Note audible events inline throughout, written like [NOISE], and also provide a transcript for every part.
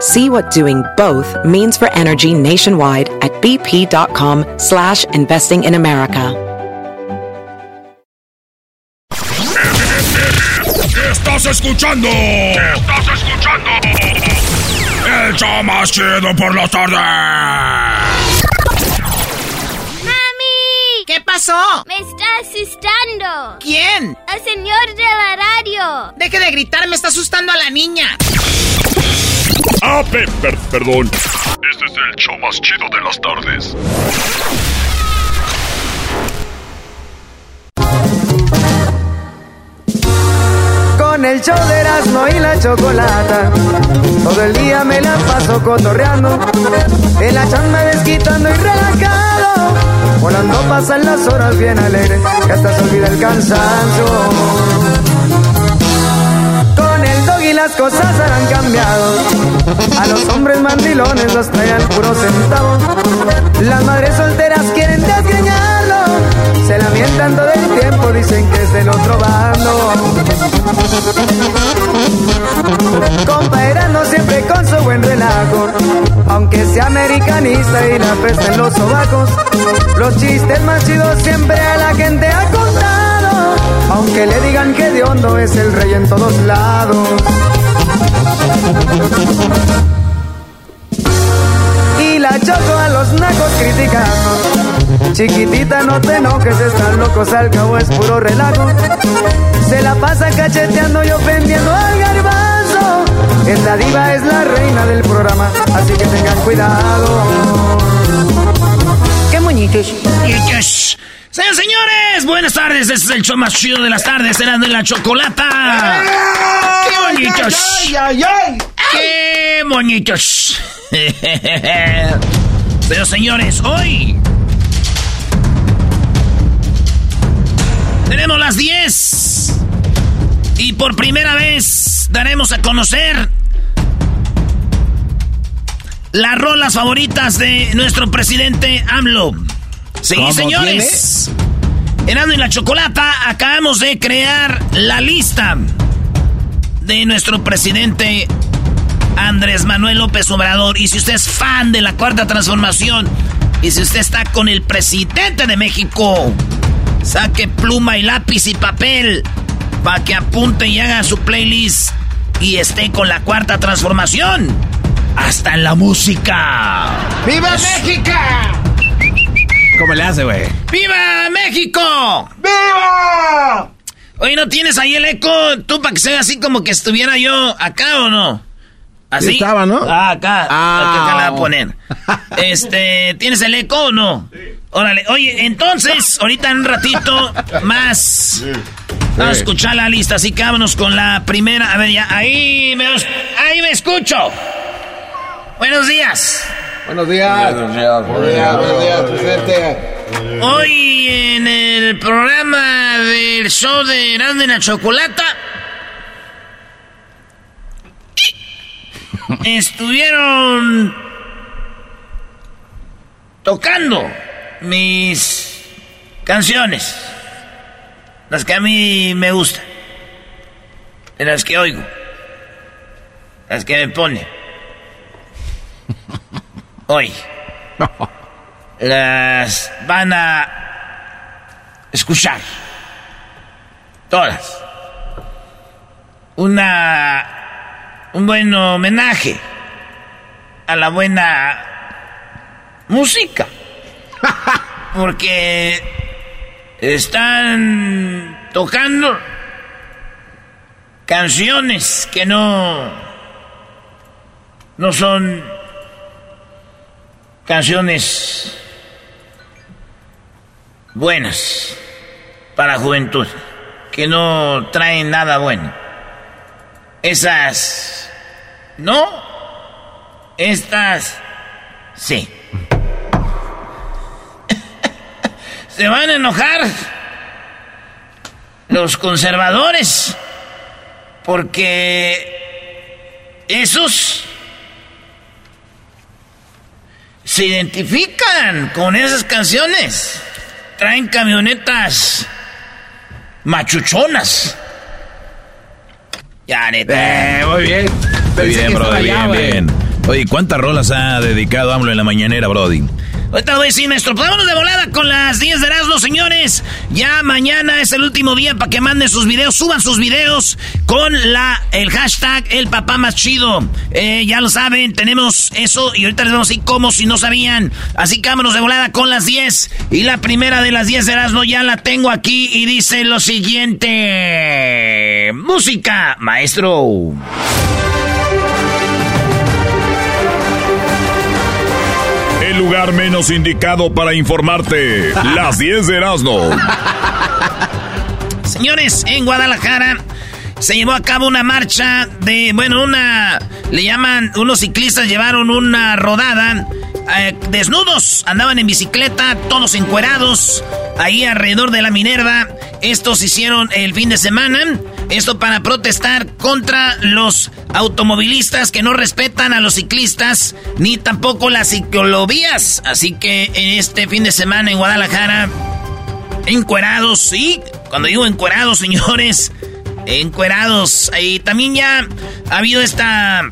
See what doing both means for energy nationwide at bp.com slash investing in America. Estás escuchando. Estás escuchando. El show más chido por la tarde. ¡Mami! ¿Qué pasó? Me está asustando. ¿Quién? El señor de la radio. Deje de gritar, me está asustando a la niña. Ah, pe- per- perdón. Este es el show más chido de las tardes. Con el show de Erasmo y la chocolata. Todo el día me la paso cotorreando. En la chamba desquitando y relajado. Volando pasan las horas bien alegre. Que hasta se olvida el cansancio. Y las cosas han cambiado. A los hombres mandilones los traen puro centavo. Las madres solteras quieren desgreñarlo. Se lamentan todo el tiempo, dicen que es del otro bando. Compa no siempre con su buen relajo. Aunque sea americanista y la pesta en los sobacos. Los chistes más siempre a la gente ha contado. Aunque le digan que de hondo es el rey en todos lados. Y la choco a los nacos criticando. Chiquitita, no te enojes, están locos, al cabo es puro relajo. Se la pasa cacheteando y ofendiendo al garbanzo. Esta diva es la reina del programa, así que tengan cuidado. ¡Qué moñitos! Señores, señores, buenas tardes. Este es el show más chido de las tardes, serán de la chocolata. ¡Qué bonitos! ¡Ay, ay, ay! ¡Qué bonitos! [LAUGHS] Pero señores, hoy tenemos las 10 y por primera vez daremos a conocer las rolas favoritas de nuestro presidente AMLO. Sí, ¿Cómo señores. Erasmo y la Chocolata, acabamos de crear la lista de nuestro presidente Andrés Manuel López Obrador. Y si usted es fan de la Cuarta Transformación, y si usted está con el presidente de México, saque pluma y lápiz y papel para que apunte y haga su playlist y esté con la Cuarta Transformación. Hasta en la música. ¡Viva México! ¿Cómo le hace, güey? ¡Viva México! ¡Viva! Oye, ¿no tienes ahí el eco? Tú para que sea así como que estuviera yo acá o no? ¿Así? Sí estaba, ¿no? Ah, acá. Ah. Acá la voy a poner. [LAUGHS] Este, ¿tienes el eco o no? Órale. Oye, entonces, ahorita en un ratito más. Vamos a escuchar la lista, así que vámonos con la primera. A ver, ya, ahí me, ahí me escucho. Buenos días. Buenos días. Buenos días, buenos días, presidente. Hoy en el programa del show de Erasmo y la Chocolata [LAUGHS] estuvieron tocando mis canciones, las que a mí me gustan, de las que oigo, las que me ponen. Hoy las van a escuchar. Todas. Una. Un buen homenaje a la buena música. [LAUGHS] Porque están tocando canciones que no no son canciones buenas para juventud, que no traen nada bueno. Esas no, estas sí. [LAUGHS] Se van a enojar los conservadores porque esos se identifican con esas canciones. Traen camionetas machuchonas. Ya, neta. Eh, muy bien. Muy bien, Brody, bien, bien. Oye, ¿cuántas rolas ha dedicado AMLO en la mañanera, Brody? Ahorita voy a decir, maestro, vámonos de volada con las 10 de Erasmo, señores. Ya mañana es el último día para que manden sus videos, suban sus videos con la el hashtag el papá más chido. Eh, ya lo saben, tenemos eso y ahorita les vamos a decir si no sabían. Así que vámonos de volada con las 10. Y la primera de las 10 de Erasmo ya la tengo aquí y dice lo siguiente. Música, maestro. Lugar menos indicado para informarte. Las 10 de Erasmo. Señores, en Guadalajara se llevó a cabo una marcha de, bueno, una, le llaman, unos ciclistas llevaron una rodada eh, desnudos, andaban en bicicleta, todos encuerados, ahí alrededor de la Minerva. Estos hicieron el fin de semana, esto para protestar contra los automovilistas que no respetan a los ciclistas, ni tampoco las ciclovías. Así que en este fin de semana en Guadalajara, encuerados, sí, cuando digo encuerados, [LAUGHS] señores, encuerados. Y también ya ha habido esta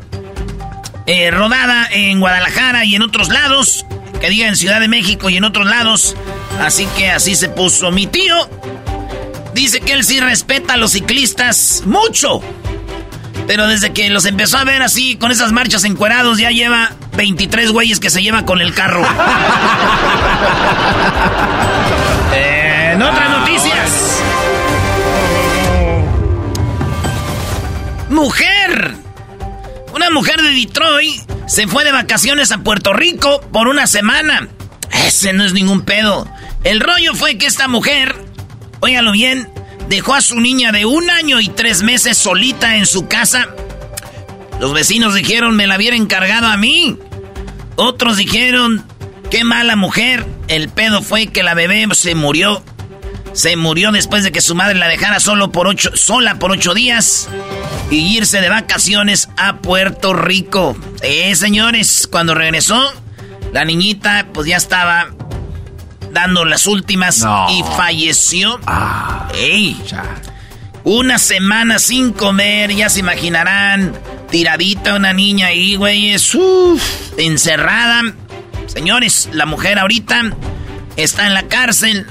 eh, rodada en Guadalajara y en otros lados, que diga en Ciudad de México y en otros lados. Así que así se puso mi tío. Dice que él sí respeta a los ciclistas mucho. Pero desde que los empezó a ver así, con esas marchas encuerados, ya lleva 23 güeyes que se lleva con el carro. Eh, [LAUGHS] en otras noticias. Mujer. Una mujer de Detroit se fue de vacaciones a Puerto Rico por una semana. Ese no es ningún pedo. El rollo fue que esta mujer, óigalo bien, dejó a su niña de un año y tres meses solita en su casa. Los vecinos dijeron me la hubiera encargado a mí. Otros dijeron, qué mala mujer. El pedo fue que la bebé se murió. Se murió después de que su madre la dejara solo por ocho, sola por ocho días y irse de vacaciones a Puerto Rico. Eh, señores, cuando regresó, la niñita pues ya estaba dando las últimas No. y falleció. Ah, ¡Ey! Una semana sin comer, ya se imaginarán. Tiradita una niña ahí, güeyes. Uf, encerrada. Señores, la mujer ahorita está en la cárcel.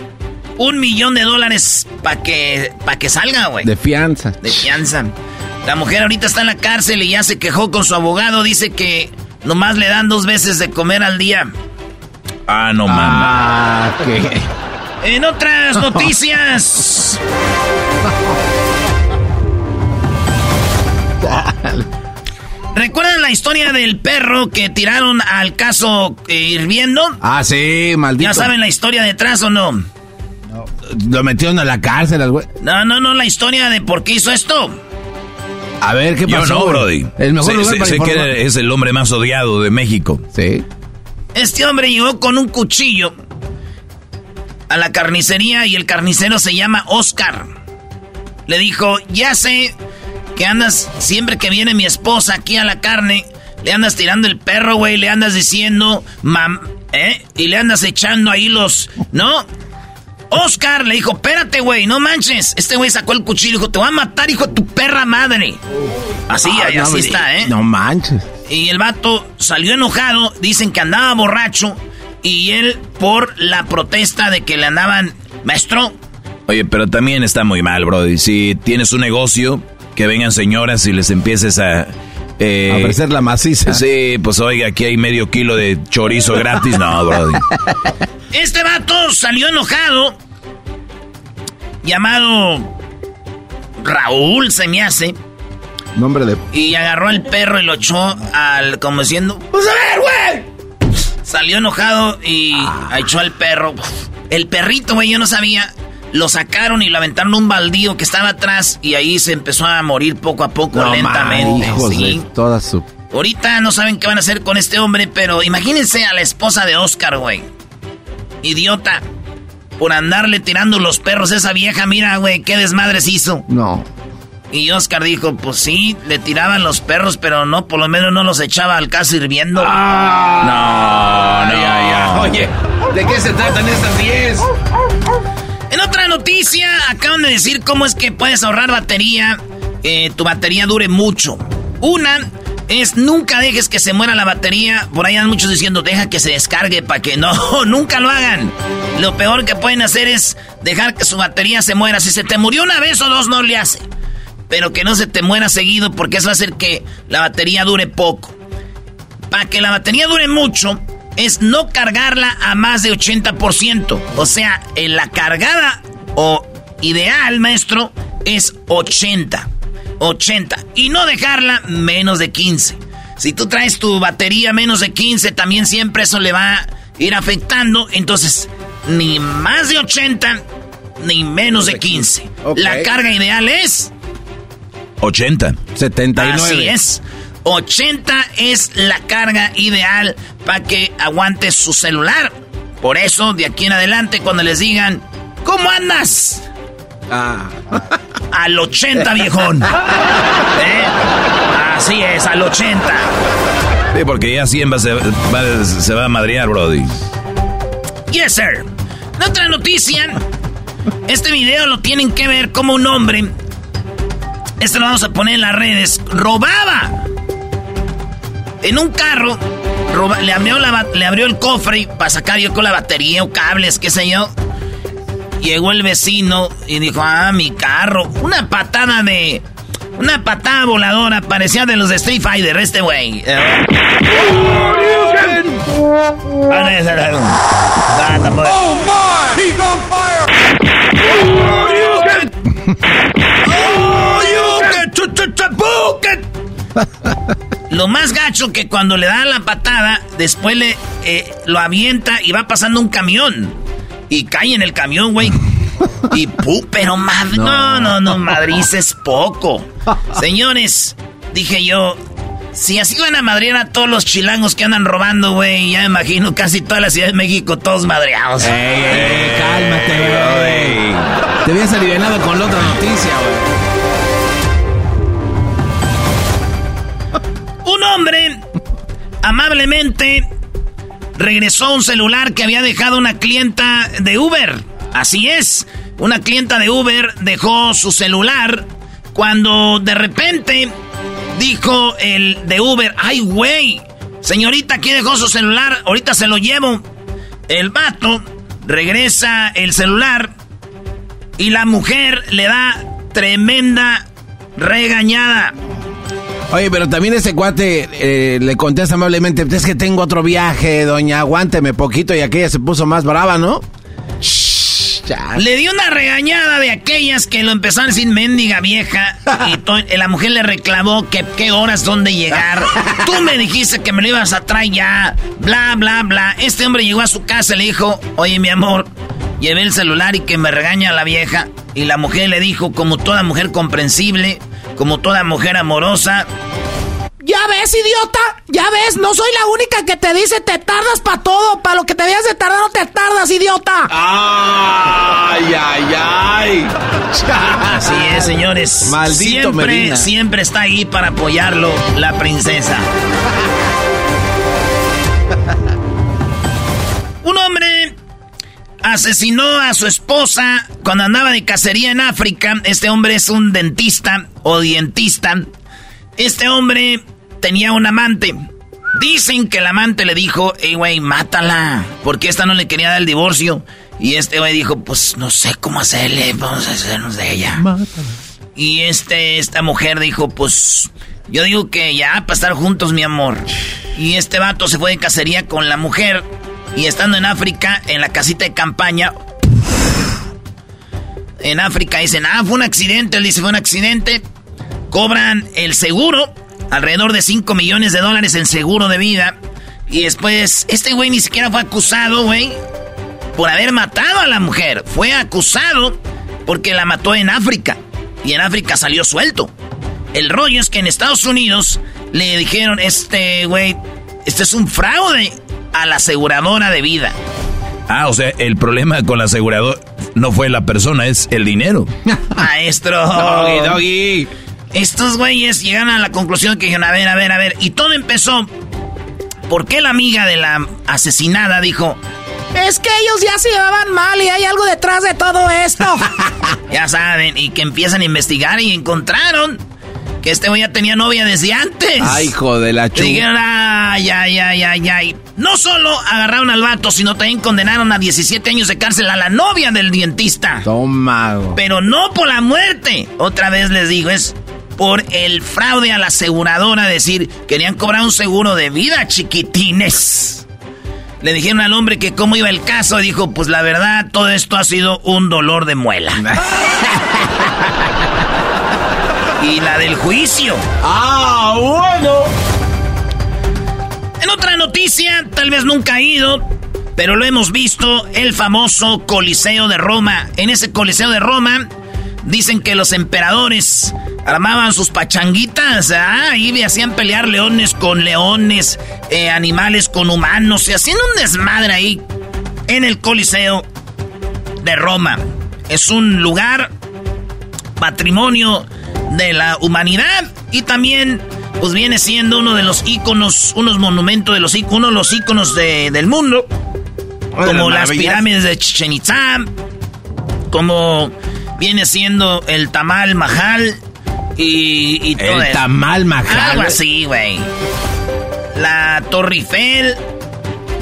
Un millón de dólares para que, pa que salga, güey. De fianza. De fianza. La mujer ahorita está en la cárcel y ya se quejó con su abogado. Dice que nomás le dan dos veces de comer al día. Ah, no mames. Ah, que. En otras noticias. ¿Recuerdan la historia del perro que tiraron al caso eh, hirviendo? Ah, sí, maldito. ¿Ya saben la historia detrás o no? Lo metieron a la cárcel al güey. No, no, no, la historia de por qué hizo esto. A ver, ¿qué Yo pasó? no, güey? Brody. El mejor sé lugar sé- para sé que es el hombre más odiado de México. Sí. Este hombre llegó con un cuchillo a la carnicería y el carnicero se llama Oscar. Le dijo, ya sé que andas, siempre que viene mi esposa aquí a la carne, le andas tirando el perro, güey, le andas diciendo, mam, ¿eh? Y le andas echando ahí los, ¿no? Oscar le dijo, espérate, güey, no manches. Este güey sacó el cuchillo y dijo, te voy a matar, hijo de tu perra madre. Así, Ah, ahí, no, así está, ¿eh? No manches. Y el vato salió enojado, dicen que andaba borracho y él por la protesta de que le andaban, maestro, Oye, pero también está muy mal, Brody. Si tienes un negocio, que vengan señoras y les empieces a... eh, A ofrecer la maciza. Sí, pues oiga, aquí hay medio kilo de chorizo gratis. No, Brody. [LAUGHS] este vato salió enojado llamado Raúl, se me hace. Nombre de. Y agarró al perro y lo echó al. como diciendo. ¡Pues a ver, güey! Salió enojado y echó al perro. El perrito, güey, yo no sabía. Lo sacaron y lo aventaron un baldío que estaba atrás y ahí se empezó a morir poco a poco, No, lentamente. man, sí. toda su. Ahorita no saben qué van a hacer con este hombre, pero imagínense a la esposa de Oscar, güey. Idiota. Por andarle tirando los perros a esa vieja, mira, güey, qué desmadres hizo. No. Y Oscar dijo, pues sí, le tiraban los perros, pero no, por lo menos no los echaba al caso hirviendo. Ah. no, no. Ya, ya. Oye, ¿de qué se tratan estas 10? En otra noticia, acaban de decir cómo es que puedes ahorrar batería, que tu batería dure mucho. Una es nunca dejes que se muera la batería. Por ahí hay muchos diciendo, deja que se descargue para que no, [LAUGHS] nunca lo hagan. Lo peor que pueden hacer es dejar que su batería se muera. Si se te murió una vez o dos, no le hace. Pero que no se te muera seguido porque eso va a hacer que la batería dure poco. Para que la batería dure mucho, es no cargarla a más de 80%. O sea, en la cargada o ideal, maestro, es 80. 80. Y no dejarla menos de 15. Si tú traes tu batería menos de 15, también siempre eso le va a ir afectando. Entonces, ni más de 80, ni menos de 15. Ok. La carga ideal es 80. 79. Así es. 80 es la carga ideal para que aguante su celular. Por eso, de aquí en adelante, cuando les digan, ¿cómo andas? Ah. Al 80, viejón. [LAUGHS] ¿Eh? Así es, al 80. Sí, porque ya 100 va, se, va- se va a madrear, Brody. Yes, sir. En otra noticia, este video lo tienen que ver como un hombre. Este lo vamos a poner en las redes. Robaba en un carro. roba- le, abrió la le abrió el cofre para sacar yo con la batería o cables, qué sé yo. Llegó el vecino y dijo, ah, mi carro. Una patada de... Una patada voladora, parecía de los de Street Fighter, este güey. [LAUGHS] Lo más gacho que cuando le da la patada, después le eh, lo avienta y va pasando un camión. Y cae en el camión, güey. Y pu, pero madre. No, no, no, Madrid es poco. Señores, dije yo. Si así van a madrear a todos los chilangos que andan robando, güey, ya me imagino casi toda la Ciudad de México, todos madreados. Ey, ey, cálmate, güey. Te habías alivianado con la otra noticia, güey. Hombre amablemente regresó un celular que había dejado una clienta de Uber. Así es, una clienta de Uber dejó su celular cuando de repente dijo el de Uber, ay güey, señorita, aquí dejó su celular, ahorita se lo llevo. El vato regresa el celular y la mujer le da tremenda regañada. Oye, pero también ese cuate eh, le contesta amablemente, es que tengo otro viaje, doña, aguánteme poquito y aquella se puso más brava, ¿no? Shh, ya. Le dio una regañada de aquellas que lo empezaron decir mendiga vieja [LAUGHS] y la mujer le reclamó que qué horas dónde llegar. [LAUGHS] Tú me dijiste que me lo ibas a traer ya, bla, bla, bla. Este hombre llegó a su casa y le dijo, oye mi amor, llevé el celular y que me regaña la vieja. Y la mujer le dijo, como toda mujer comprensible, como toda mujer amorosa, Ya ves, idiota, ya ves, no soy la única que te dice te tardas para todo, para lo que te debías de tardar no te tardas, idiota. Ay, ay, ay. Así es, señores. Maldito siempre, Medina. siempre está ahí para apoyarlo la princesa. [LAUGHS] Un hombre asesinó a su esposa cuando andaba de cacería en África. Este hombre es un dentista o dientista. Este hombre tenía un amante. Dicen que el amante le dijo, hey, güey, mátala. Porque esta no le quería dar el divorcio. Y este güey dijo, pues no sé cómo hacerle, vamos a hacernos de ella. Y este, esta mujer dijo, pues yo digo que ya, para estar juntos, mi amor. Y este vato se fue de cacería con la mujer. Y estando en África, en la casita de campaña, en África dicen, ah, fue un accidente. Él dice, fue un accidente. Cobran el seguro, alrededor de 5 millones de dólares en seguro de vida. Y después, este güey ni siquiera fue acusado, güey, por haber matado a la mujer. Fue acusado porque la mató en África. Y en África salió suelto. El rollo es que en Estados Unidos le dijeron, este güey, este es un fraude a la aseguradora de vida. Ah, o sea, el problema con la aseguradora no fue la persona, es el dinero. [LAUGHS] Maestro. Doggy, doggy. Estos güeyes llegan a la conclusión que dijeron, a ver, a ver, a ver. Y todo empezó porque la amiga de la asesinada dijo... Es que ellos ya se llevaban mal y hay algo detrás de todo esto. [LAUGHS] ya saben, y que empiezan a investigar y encontraron que este güey ya tenía novia desde antes. Ay, hijo de la chupa. Dijeron, ay, ay, ay, ay, ay. No solo agarraron al vato, sino también condenaron a 17 años de cárcel a la novia del dentista. Toma. Pero no por la muerte. Otra vez les digo, es por el fraude a la aseguradora. Decir, querían cobrar un seguro de vida, chiquitines. Le dijeron al hombre que cómo iba el caso. Dijo, pues la verdad, todo esto ha sido un dolor de muela. [LAUGHS] [LAUGHS] y la del juicio. Ah, bueno. En otra noticia, tal vez nunca ha ido, pero lo hemos visto, el famoso Coliseo de Roma. En ese Coliseo de Roma dicen que los emperadores armaban sus pachanguitas, ah, y hacían pelear leones con leones, eh, animales con humanos, se hacían un desmadre ahí en el Coliseo de Roma. Es un lugar patrimonio de la humanidad y también pues viene siendo uno de los íconos, unos monumentos de los uno de los íconos de, del mundo, como las pirámides de Chichen Itza, como viene siendo el Tamal Mahal y, y todo El eso. tamal majal. Algo así, güey. La Torre Eiffel.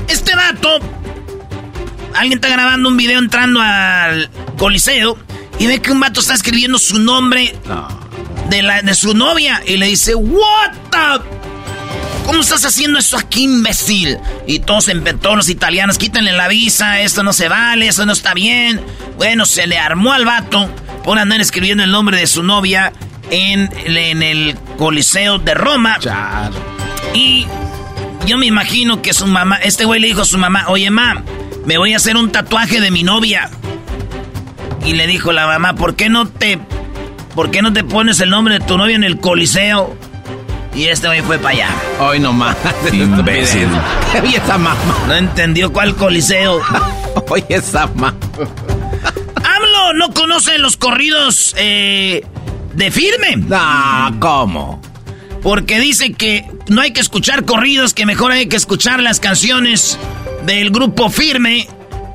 Este vato. Alguien está grabando un video entrando al Coliseo y ve que un vato está escribiendo su nombre de, la, de su novia y le dice, What the... ¿Cómo estás haciendo eso aquí, imbécil? Y todos, todos los italianos, quítenle la visa, esto no se vale, eso no está bien. Bueno, se le armó al vato por andar escribiendo el nombre de su novia en, en el Coliseo de Roma. Y yo me imagino que su mamá, este güey le dijo a su mamá, oye, ma, me voy a hacer un tatuaje de mi novia. Y le dijo la mamá, ¿por qué no te, por qué no te pones el nombre de tu novia en el Coliseo? Y este güey fue para allá. Hoy nomás. Imbécil. [LAUGHS] Oye, esa mamá. No entendió cuál Coliseo. [LAUGHS] Oye, esa mamá. AMLO no conoce los corridos eh, de firme. No, ¿cómo? Porque dice que no hay que escuchar corridos, que mejor hay que escuchar las canciones del grupo firme.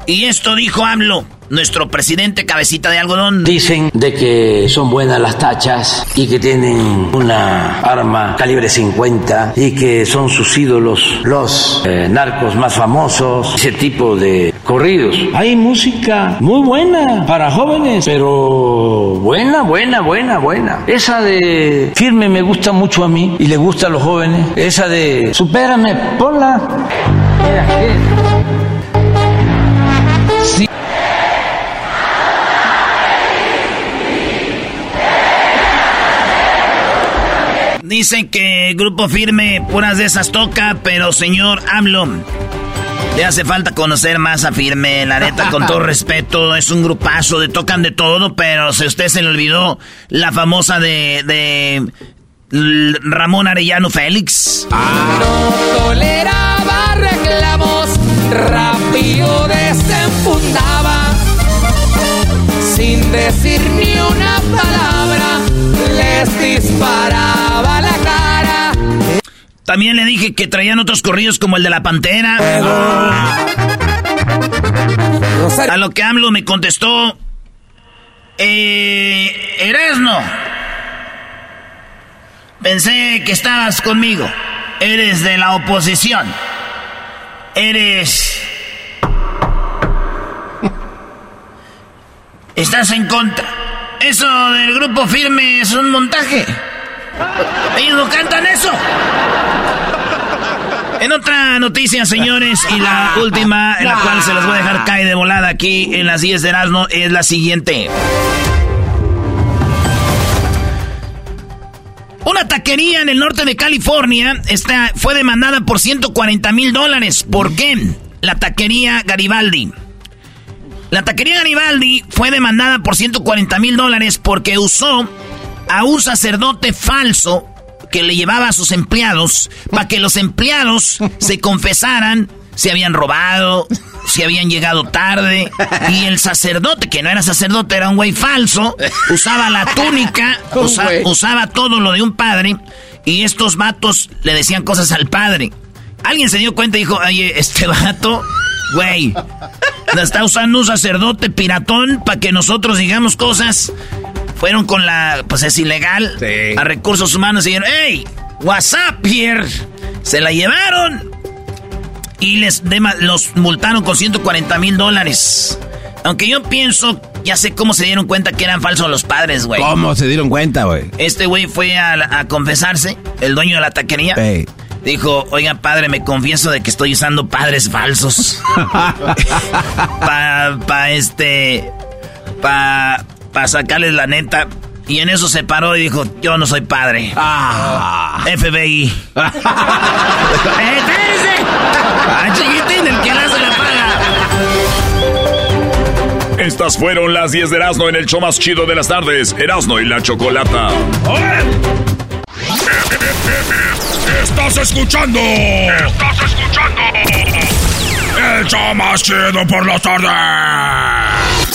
Y esto dijo AMLO, nuestro presidente cabecita de algodón. Dicen de que son buenas las tachas y que tienen una arma calibre 50 y que son sus ídolos los eh, narcos más famosos, ese tipo de corridos. Hay música muy buena para jóvenes, pero buena, buena, buena, buena. Esa de firme me gusta mucho a mí y le gusta a los jóvenes. Esa de supérame, ponla. Mira, ¿qué? Dicen que Grupo Firme puras de esas toca, pero señor AMLO, le hace falta conocer más a Firme, la neta, con todo [LAUGHS] respeto, es un grupazo, de tocan de todo, pero si usted se le olvidó la famosa de, de Ramón Arellano Félix. No toleraba reclamos, rápido desenfundaba, sin decir ni una palabra, les disparaba. También le dije que traían otros corridos como el de la Pantera. A lo que AMLO me contestó, eh, Erasno, pensé que estabas conmigo. Eres de la oposición. Eres... [LAUGHS] Estás en contra. Eso del grupo firme es un montaje. Ellos no cantan eso. En otra noticia, señores, y la [LAUGHS] última, en la cual se los voy a dejar caer de volada aquí en las 10 de Erasmo, es la siguiente. Una taquería en el norte de California está, fue demandada por 140 mil dólares. ¿Por qué? La taquería Garibaldi. La taquería Garibaldi fue demandada por 140 mil dólares porque usó a un sacerdote falso que le llevaba a sus empleados para que los empleados se confesaran si habían robado, si habían llegado tarde. Y el sacerdote, que no era sacerdote, era un güey falso, usaba la túnica, [LAUGHS] usaba todo lo de un padre. Y estos vatos le decían cosas al padre. Alguien se dio cuenta y dijo, oye, este vato, güey, está usando un sacerdote piratón para que nosotros digamos cosas. Fueron con la, pues es ilegal, a recursos humanos y dijeron, hey, WhatsApp here. Se la llevaron y les los multaron con 140 mil dólares. Aunque yo pienso, ya sé cómo se dieron cuenta que eran falsos los padres, güey. ¿Cómo se dieron cuenta, güey? Este güey fue a, confesarse, el dueño de la taquería. Dijo, oiga padre, me confieso de que estoy usando padres falsos. [LAUGHS] para pa este... Para pa sacarles la neta. Y en eso se paró y dijo, yo no soy padre. Ah. FBI. [LAUGHS] ¡Eh, ¡Ah, chiquitín, el que la se la paga! Estas fueron las 10 de Erasmo en el show más chido de las tardes. Erasmo y la Chocolata. Estás escuchando. Estás escuchando. El show más chido por las tardes.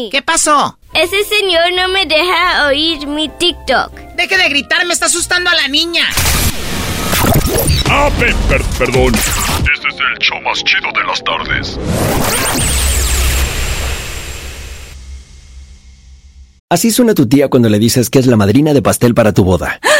¡Mami! ¿Qué pasó? Ese señor no me deja oír mi TikTok. Deje de gritar, me está asustando a la niña. Ah, perdón. Este es el show más chido de las tardes. Así suena tu tía cuando le dices que es la madrina de pastel para tu boda. [GASPS] [GASPS]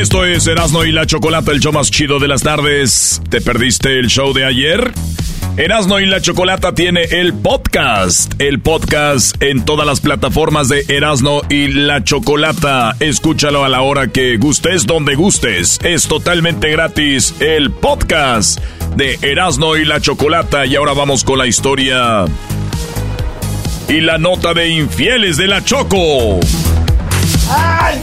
esto es Erasno y la Chocolata, el show más chido de las tardes. ¿Te perdiste el show de ayer? Erasno y la Chocolata tiene el podcast. El podcast en todas las plataformas de Erasno y la Chocolata. Escúchalo a la hora que gustes, donde gustes. Es totalmente gratis el podcast de Erasno y la Chocolata. Y ahora vamos con la historia y la nota de infieles de la Choco. ¡Ay!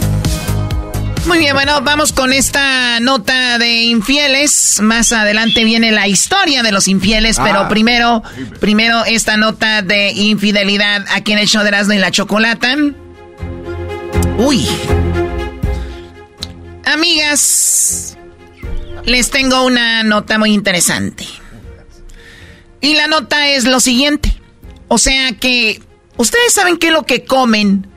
Muy bien, bueno, vamos con esta nota de infieles. Más adelante viene la historia de los infieles, pero ah. primero, primero esta nota de infidelidad aquí en el show de Erasmo y la Chocolata. Uy. Amigas, les tengo una nota muy interesante. Y la nota es lo siguiente. O sea que, ¿ustedes saben qué es lo que comen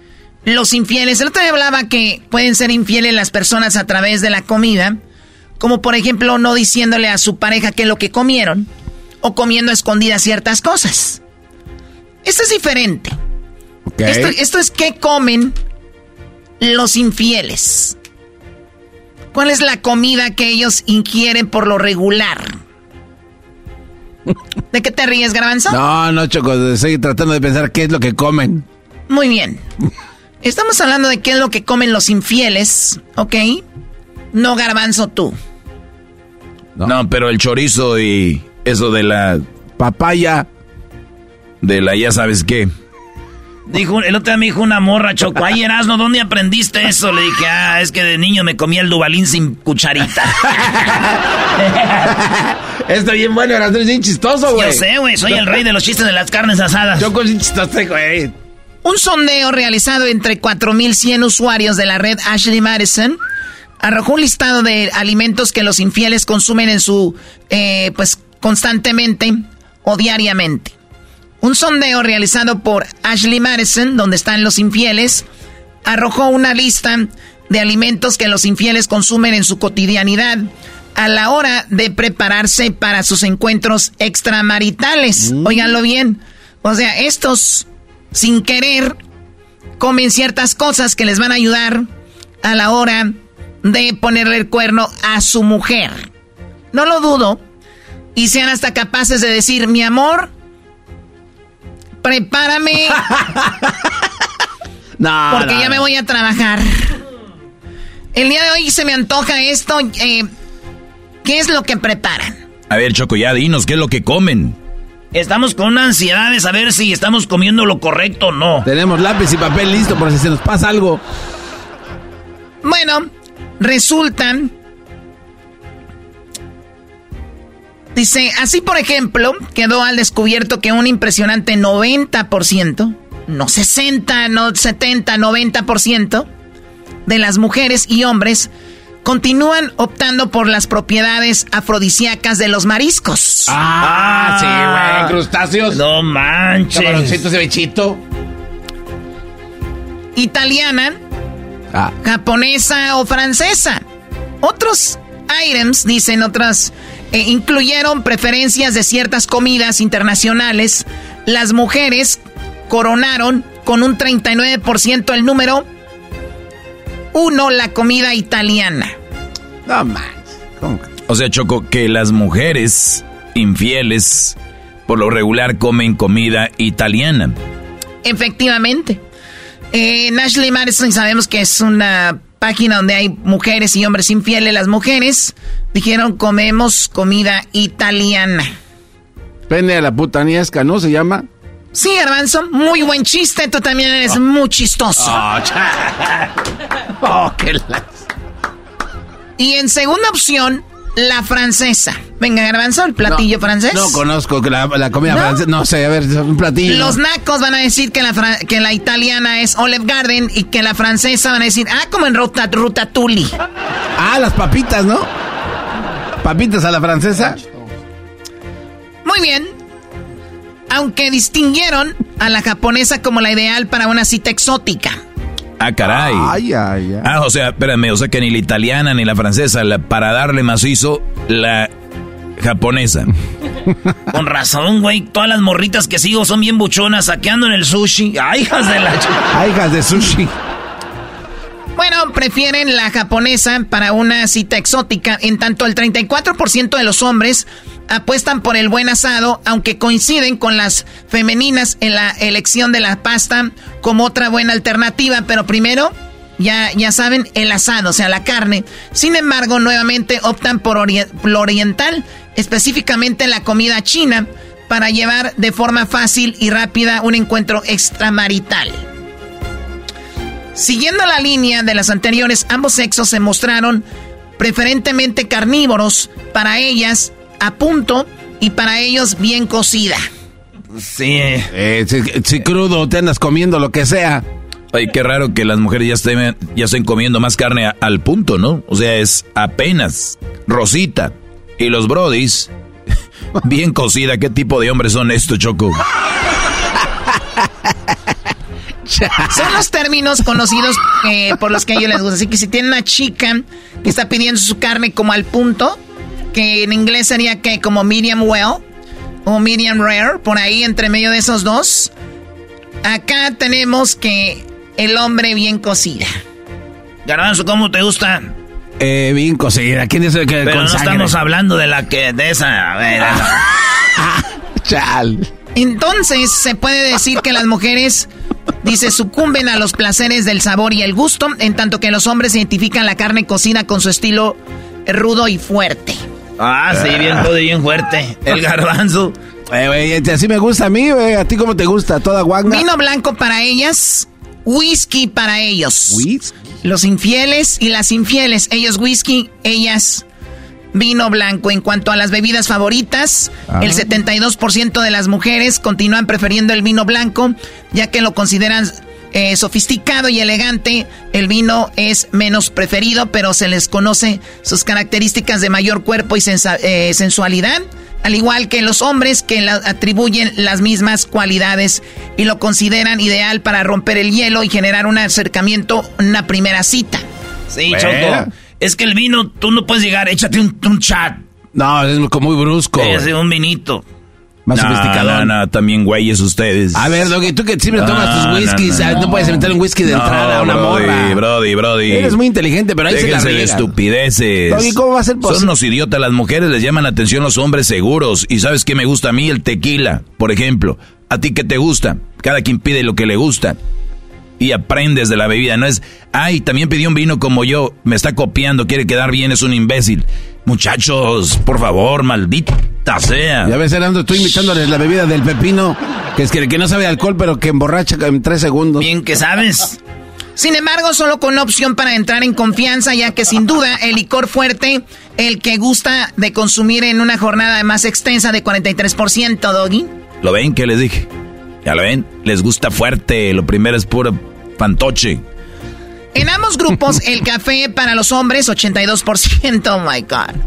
los infieles. El otro día hablaba que pueden ser infieles las personas a través de la comida. Como por ejemplo no diciéndole a su pareja qué es lo que comieron. O comiendo a escondidas ciertas cosas. Esto es diferente. Esto, esto es qué comen los infieles. ¿Cuál es la comida que ellos ingieren por lo regular? ¿De qué te ríes, Garbanzo? No, no, Choco, estoy tratando de pensar qué es lo que comen. Muy bien. [LAUGHS] Estamos hablando de qué es lo que comen los infieles, ¿ok? No Garbanzo tú. No. pero el chorizo y eso de la papaya. De la ya sabes qué. Dijo, el otro día me dijo una morra, Choco, ay Erasno, ¿dónde aprendiste eso? Le dije, ah, es que de niño me comía el dubalín sin cucharita. [LAUGHS] Está bien bueno, Erasno, es bien chistoso, güey. Yo sé, güey, soy el rey de los chistes de las carnes asadas. Choco es chistoso, güey. Un sondeo realizado entre 4.100 usuarios de la red Ashley Madison arrojó un listado de alimentos que los infieles consumen en su, eh, pues, constantemente o diariamente. Un sondeo realizado por Ashley Madison, donde están los infieles, arrojó una lista de alimentos que los infieles consumen en su cotidianidad a la hora de prepararse para sus encuentros extramaritales. Mm. Óiganlo bien. O sea, estos, sin querer, comen ciertas cosas que les van a ayudar a la hora de ponerle el cuerno a su mujer. No lo dudo. Y sean hasta capaces de decir, mi amor, prepárame. [LAUGHS] no, porque ya me voy a trabajar. El día de hoy se me antoja esto. Eh, ¿Qué es lo que preparan? A ver, Choco, ya dinos, ¿qué es lo que comen? Estamos con una ansiedad de saber si estamos comiendo lo correcto o no. Tenemos lápiz y papel listo por si se nos pasa algo. Bueno, resultan Dice, así por ejemplo, quedó al descubierto que un impresionante 90%, no 60, no 70, 90% de las mujeres y hombres continúan optando por las propiedades afrodisíacas de los mariscos. Ah, sí, güey, crustáceos. No manches. Camaroncitos de bichito. Italiana, ah. japonesa o francesa. Otros items, dicen otras eh, incluyeron preferencias de ciertas comidas internacionales. Las mujeres coronaron con un 39% el número uno la comida italiana. No más. O sea, Choco, que las mujeres infieles por lo regular comen comida italiana. Efectivamente. Eh, en Ashley Madison sabemos que es una página donde hay mujeres y hombres infieles. Las mujeres dijeron comemos comida italiana. Pene a la putaniesca, ¿no? Se llama. Sí, Garbanzo, muy buen chiste. Tú también eres muy chistoso. Oh, [LAUGHS] oh qué Y en segunda opción, la francesa. Venga, Garbanzo, el platillo francés. No conozco la, comida francesa. No sé, a ver, un platillo. Los nacos van a decir que la, que la italiana es Olive Garden y que la francesa van a decir, ah, como en Ruta, Rutatuli. Ah, las papitas, ¿no? Papitas a la francesa. Muy bien. Aunque distinguieron a la japonesa como la ideal para una cita exótica. Ah, caray. Ay, ay, ay. Ah, o sea, espérame, o sea que ni la italiana ni la francesa, para darle macizo, la japonesa. [LAUGHS] Con razón, güey. Todas las morritas que sigo son bien buchonas, saqueando en el sushi. ¡Ay, hijas de la... ¡Ay, hijas de sushi! Bueno, prefieren la japonesa para una cita exótica, en tanto el 34% de los hombres apuestan por el buen asado, aunque coinciden con las femeninas en la elección de la pasta como otra buena alternativa, pero primero, ya, ya saben, el asado, o sea, la carne. Sin embargo, nuevamente optan por lo oriental, específicamente la comida china, para llevar de forma fácil y rápida un encuentro extramarital. Siguiendo la línea de las anteriores, ambos sexos se mostraron preferentemente carnívoros, para ellas a punto y para ellos bien cocida. Sí. Eh, si, crudo te andas comiendo lo que sea. Ay, qué raro que las mujeres ya estén, ya estén comiendo más carne al punto, ¿no? O sea, es apenas rosita. Y los brodis, [LAUGHS] bien cocida. ¿Qué tipo de hombres son estos, Choco? [LAUGHS] Son los términos conocidos eh, por los que a ellos les gusta. Así que si tiene una chica que está pidiendo su carne como al punto, que en inglés sería que como medium well o medium rare, por ahí entre medio de esos dos. Acá tenemos que el hombre bien cocida. Garbanzo, ¿cómo te gusta? Eh, bien cocida. ¿Quién es el que Pero no estamos hablando de la que de esa. A ver, [LAUGHS] Chal. Entonces, se puede decir que las mujeres, dice, sucumben a los placeres del sabor y el gusto, en tanto que los hombres identifican la carne cocida con su estilo rudo y fuerte. Ah, sí, bien y bien fuerte. El garbanzo. así me gusta a mí, güey. ¿A ti cómo te gusta? ¿Toda guanga? Vino blanco para ellas, whisky para ellos. ¿Whisky? Los infieles y las infieles. Ellos whisky, ellas vino blanco. En cuanto a las bebidas favoritas, el 72% de las mujeres continúan prefiriendo el vino blanco, ya que lo consideran eh, sofisticado y elegante. El vino es menos preferido, pero se les conoce sus características de mayor cuerpo y eh, sensualidad, al igual que los hombres que le atribuyen las mismas cualidades y lo consideran ideal para romper el hielo y generar un acercamiento, una primera cita. Sí, Choco. Es que el vino, tú no puedes llegar, échate un, chat. No, es como muy brusco. Es un vinito. Más sofisticado. No, no, también güeyes ustedes. A ver, Doggy, tú que siempre tomas tus whiskies, no, puedes meter un whisky de entrada a una brody, morra. Brody, brody, Eres muy inteligente, pero ahí se la de estupideces. Doggy, ¿cómo va a ser posible? Son unos idiotas. Las mujeres les llaman la atención los hombres seguros. Y ¿sabes qué me gusta a mí? El tequila, por ejemplo. ¿A ti qué te gusta? Cada quien pide lo que le gusta y aprendes de la bebida. No es, ay, también pidió un vino como yo, me está copiando, quiere quedar bien, es un imbécil. Muchachos, por favor, maldita sea. Ya ves, Erando, estoy invitándoles la bebida del pepino, que es que, que no sabe alcohol, pero que emborracha en tres segundos. Bien que sabes. Sin embargo, solo con opción para entrar en confianza, ya que sin duda el licor fuerte, el que gusta de consumir en una jornada más extensa de 43%, Doggy. ¿Lo ven? ¿Qué les dije? Ya lo ven, les gusta fuerte, lo primero es puro fantoche. En ambos grupos, el café para los hombres, 82%, oh my God.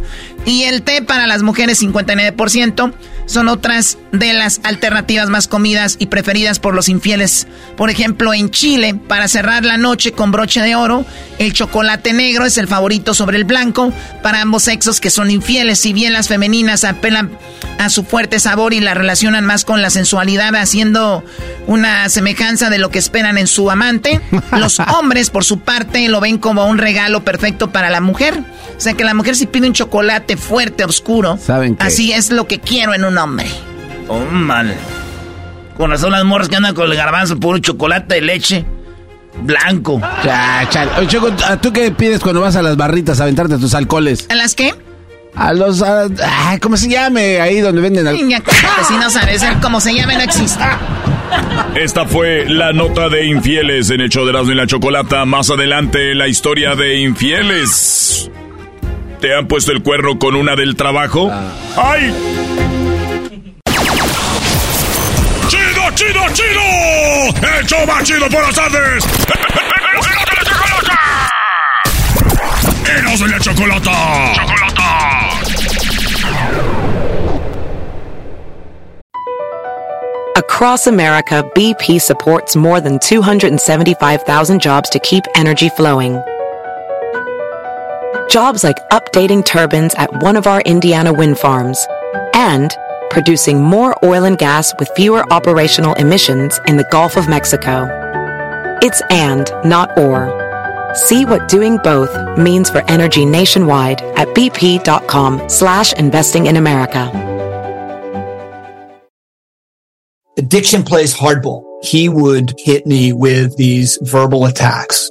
Y el té para las mujeres, 59% son otras de las alternativas más comidas y preferidas por los infieles. Por ejemplo, en Chile, para cerrar la noche con broche de oro, el chocolate negro es el favorito sobre el blanco para ambos sexos que son infieles. Si bien las femeninas apelan a su fuerte sabor y la relacionan más con la sensualidad, haciendo una semejanza de lo que esperan en su amante, los [LAUGHS] hombres, por su parte, lo ven como un regalo perfecto para la mujer. O sea que la mujer si pide un chocolate fuerte, oscuro, ¿Saben así es lo que quiero en un hombre. Oh, mal. Con razón las morras que andan con el garbanzo, puro chocolate de leche. Blanco. Ya, Choco, ¿tú qué pides cuando vas a las barritas a aventarte tus alcoholes? ¿A las qué? A los... ¿Cómo se llame? Ahí donde venden alcohol. Si no sabes, cómo se llame no existe. Esta fue la nota de infieles en el show de Erasmo y la Chocolata. Más adelante, la historia de infieles. ¿Te han puesto el cuerno con una del trabajo? Ah. ¡Ay! ¡Chido, chido, chido! ¡El show más chido por las tardes! ¡Eros de la chocolata! ¡Chocolata! Across America, BP supports more than 275,000 jobs to keep energy flowing. Jobs like updating turbines at one of our Indiana wind farms and producing more oil and gas with fewer operational emissions in the Gulf of Mexico. It's and, not or. See what doing both means for energy nationwide at bp.com slash investing in America. Addiction plays hardball. He would hit me with these verbal attacks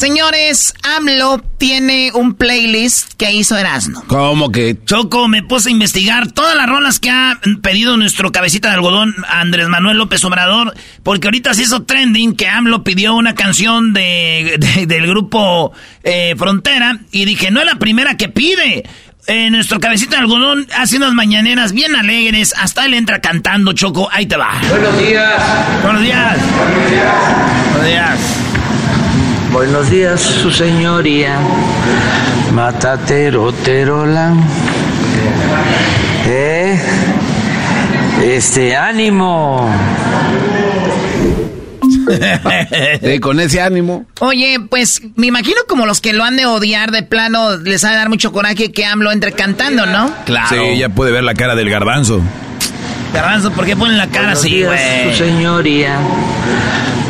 Señores, AMLO tiene un playlist que hizo Erasmo. ¿Cómo que? Choco, me puse a investigar todas las rolas que ha pedido nuestro cabecita de algodón Andrés Manuel López Obrador, porque ahorita se hizo trending que AMLO pidió una canción de, del grupo eh, Frontera y dije, no es la primera que pide. Eh, nuestro cabecita de algodón hace unas mañaneras bien alegres, hasta él entra cantando, Choco, ahí te va. Buenos días. Buenos días. Buenos días. Buenos días. Buenos días, su señoría. Matatero, terolan. ¿Eh? Este, ánimo. Sí, con ese ánimo. Oye, pues me imagino como los que lo han de odiar de plano, les ha de dar mucho coraje que AMLO entre cantando, ¿no? Claro. Sí, ya puede ver la cara del garbanzo. Garbanzo, ¿por qué ponen la cara Buenos así, días, güey? Su señoría.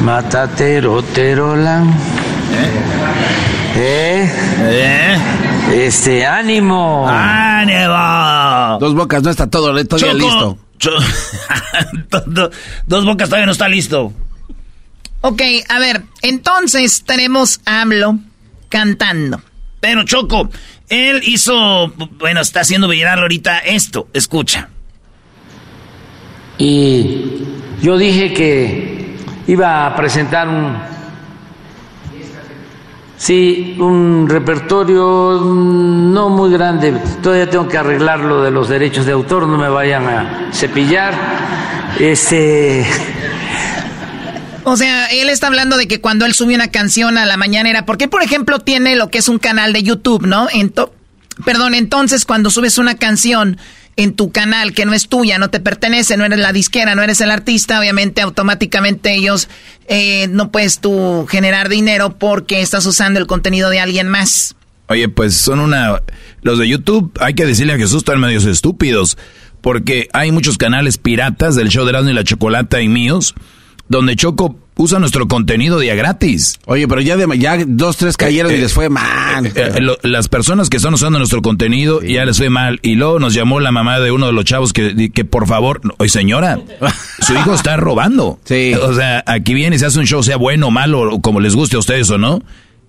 Matatero, terolan. ¿Eh? ¿Eh? Este, ánimo. ¡Ánimo! Dos bocas, no está todo todavía Choco, listo. [LAUGHS] Dos bocas todavía no está listo. Ok, a ver, entonces tenemos a AMLO cantando. Pero Choco, él hizo, bueno, está haciendo viral ahorita esto. Escucha. Y yo dije que iba a presentar un sí, un repertorio no muy grande. Todavía tengo que arreglar lo de los derechos de autor, no me vayan a cepillar. Este O sea, él está hablando de que cuando él sube una canción a la mañanera, porque por ejemplo tiene lo que es un canal de YouTube, ¿no? Ento- Perdón, entonces cuando subes una canción en tu canal que no es tuya, no te pertenece, no eres la disquera, no eres el artista, obviamente automáticamente ellos eh, no puedes tú generar dinero porque estás usando el contenido de alguien más. Oye, pues son una... Los de YouTube, hay que decirle a Jesús, están medios estúpidos. Porque hay muchos canales piratas del show de Erasmo y la Chocolata y míos, donde Choco usa nuestro contenido día gratis. Oye, pero ya, de, ya dos, tres cayeron Eh, y eh, les fue mal. Eh, eh, lo- las personas que están usando nuestro contenido ya les fue mal. Y luego nos llamó la mamá de uno de los chavos que, que por favor, oye señora, [LAUGHS] su hijo está robando. Sí. O sea, aquí viene y se hace un show, sea bueno o malo, o como les guste a ustedes o no,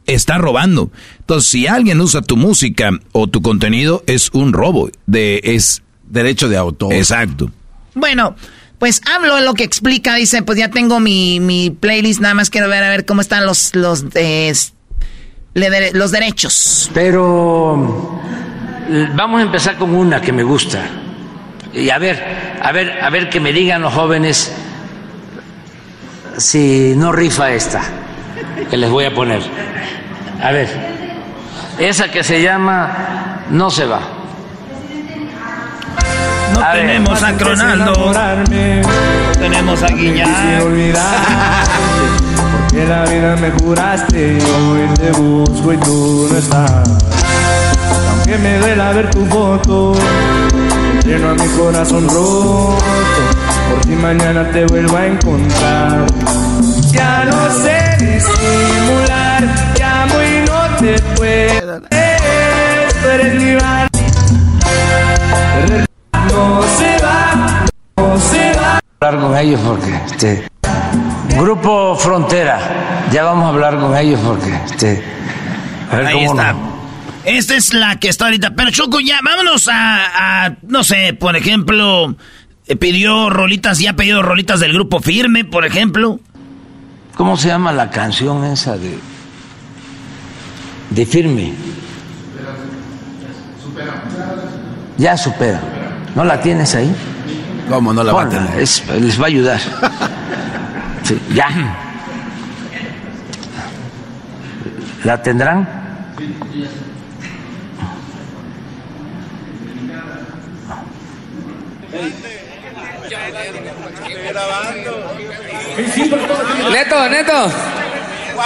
está robando. Entonces, si alguien usa tu música o tu contenido, es un robo. De, es Derecho de autor. Exacto. Bueno, pues hablo lo que explica, dice, pues ya tengo mi, mi playlist, nada más quiero ver a ver cómo están los, los, los derechos. Pero eh, vamos a empezar con una que me gusta. Y a ver, a ver, a ver que me digan los jóvenes si no rifa esta que les voy a poner. A ver, esa que se llama No se va. No A ver. tenemos a Cronaldo. Tenemos a Guiñac. Porque la vida me juraste y hoy te busco y tú no estás. Aunque me duela ver tu foto, lleno a mi corazón roto. Por ti mañana te vuelvo a encontrar. Ya no sé disimular, llamo y no te puedo. Tú eres mi bar. No se va, no se va. hablar con ellos porque este Grupo Frontera, ya vamos a hablar con ellos porque este a ver Ahí cómo está. no. Esta es la que está ahorita. Pero Choco, ya, vámonos a, a, no sé, por ejemplo, eh, pidió rolitas, ya ha pedido rolitas del grupo Firme, por ejemplo. ¿Cómo se llama la canción esa de de firme? Ya supera. ¿No la tienes ahí? ¿Cómo no la va a Ponla, tener? es- les va a ayudar. [LAUGHS] Sí, ya. ¿La tendrán? Neto, neto.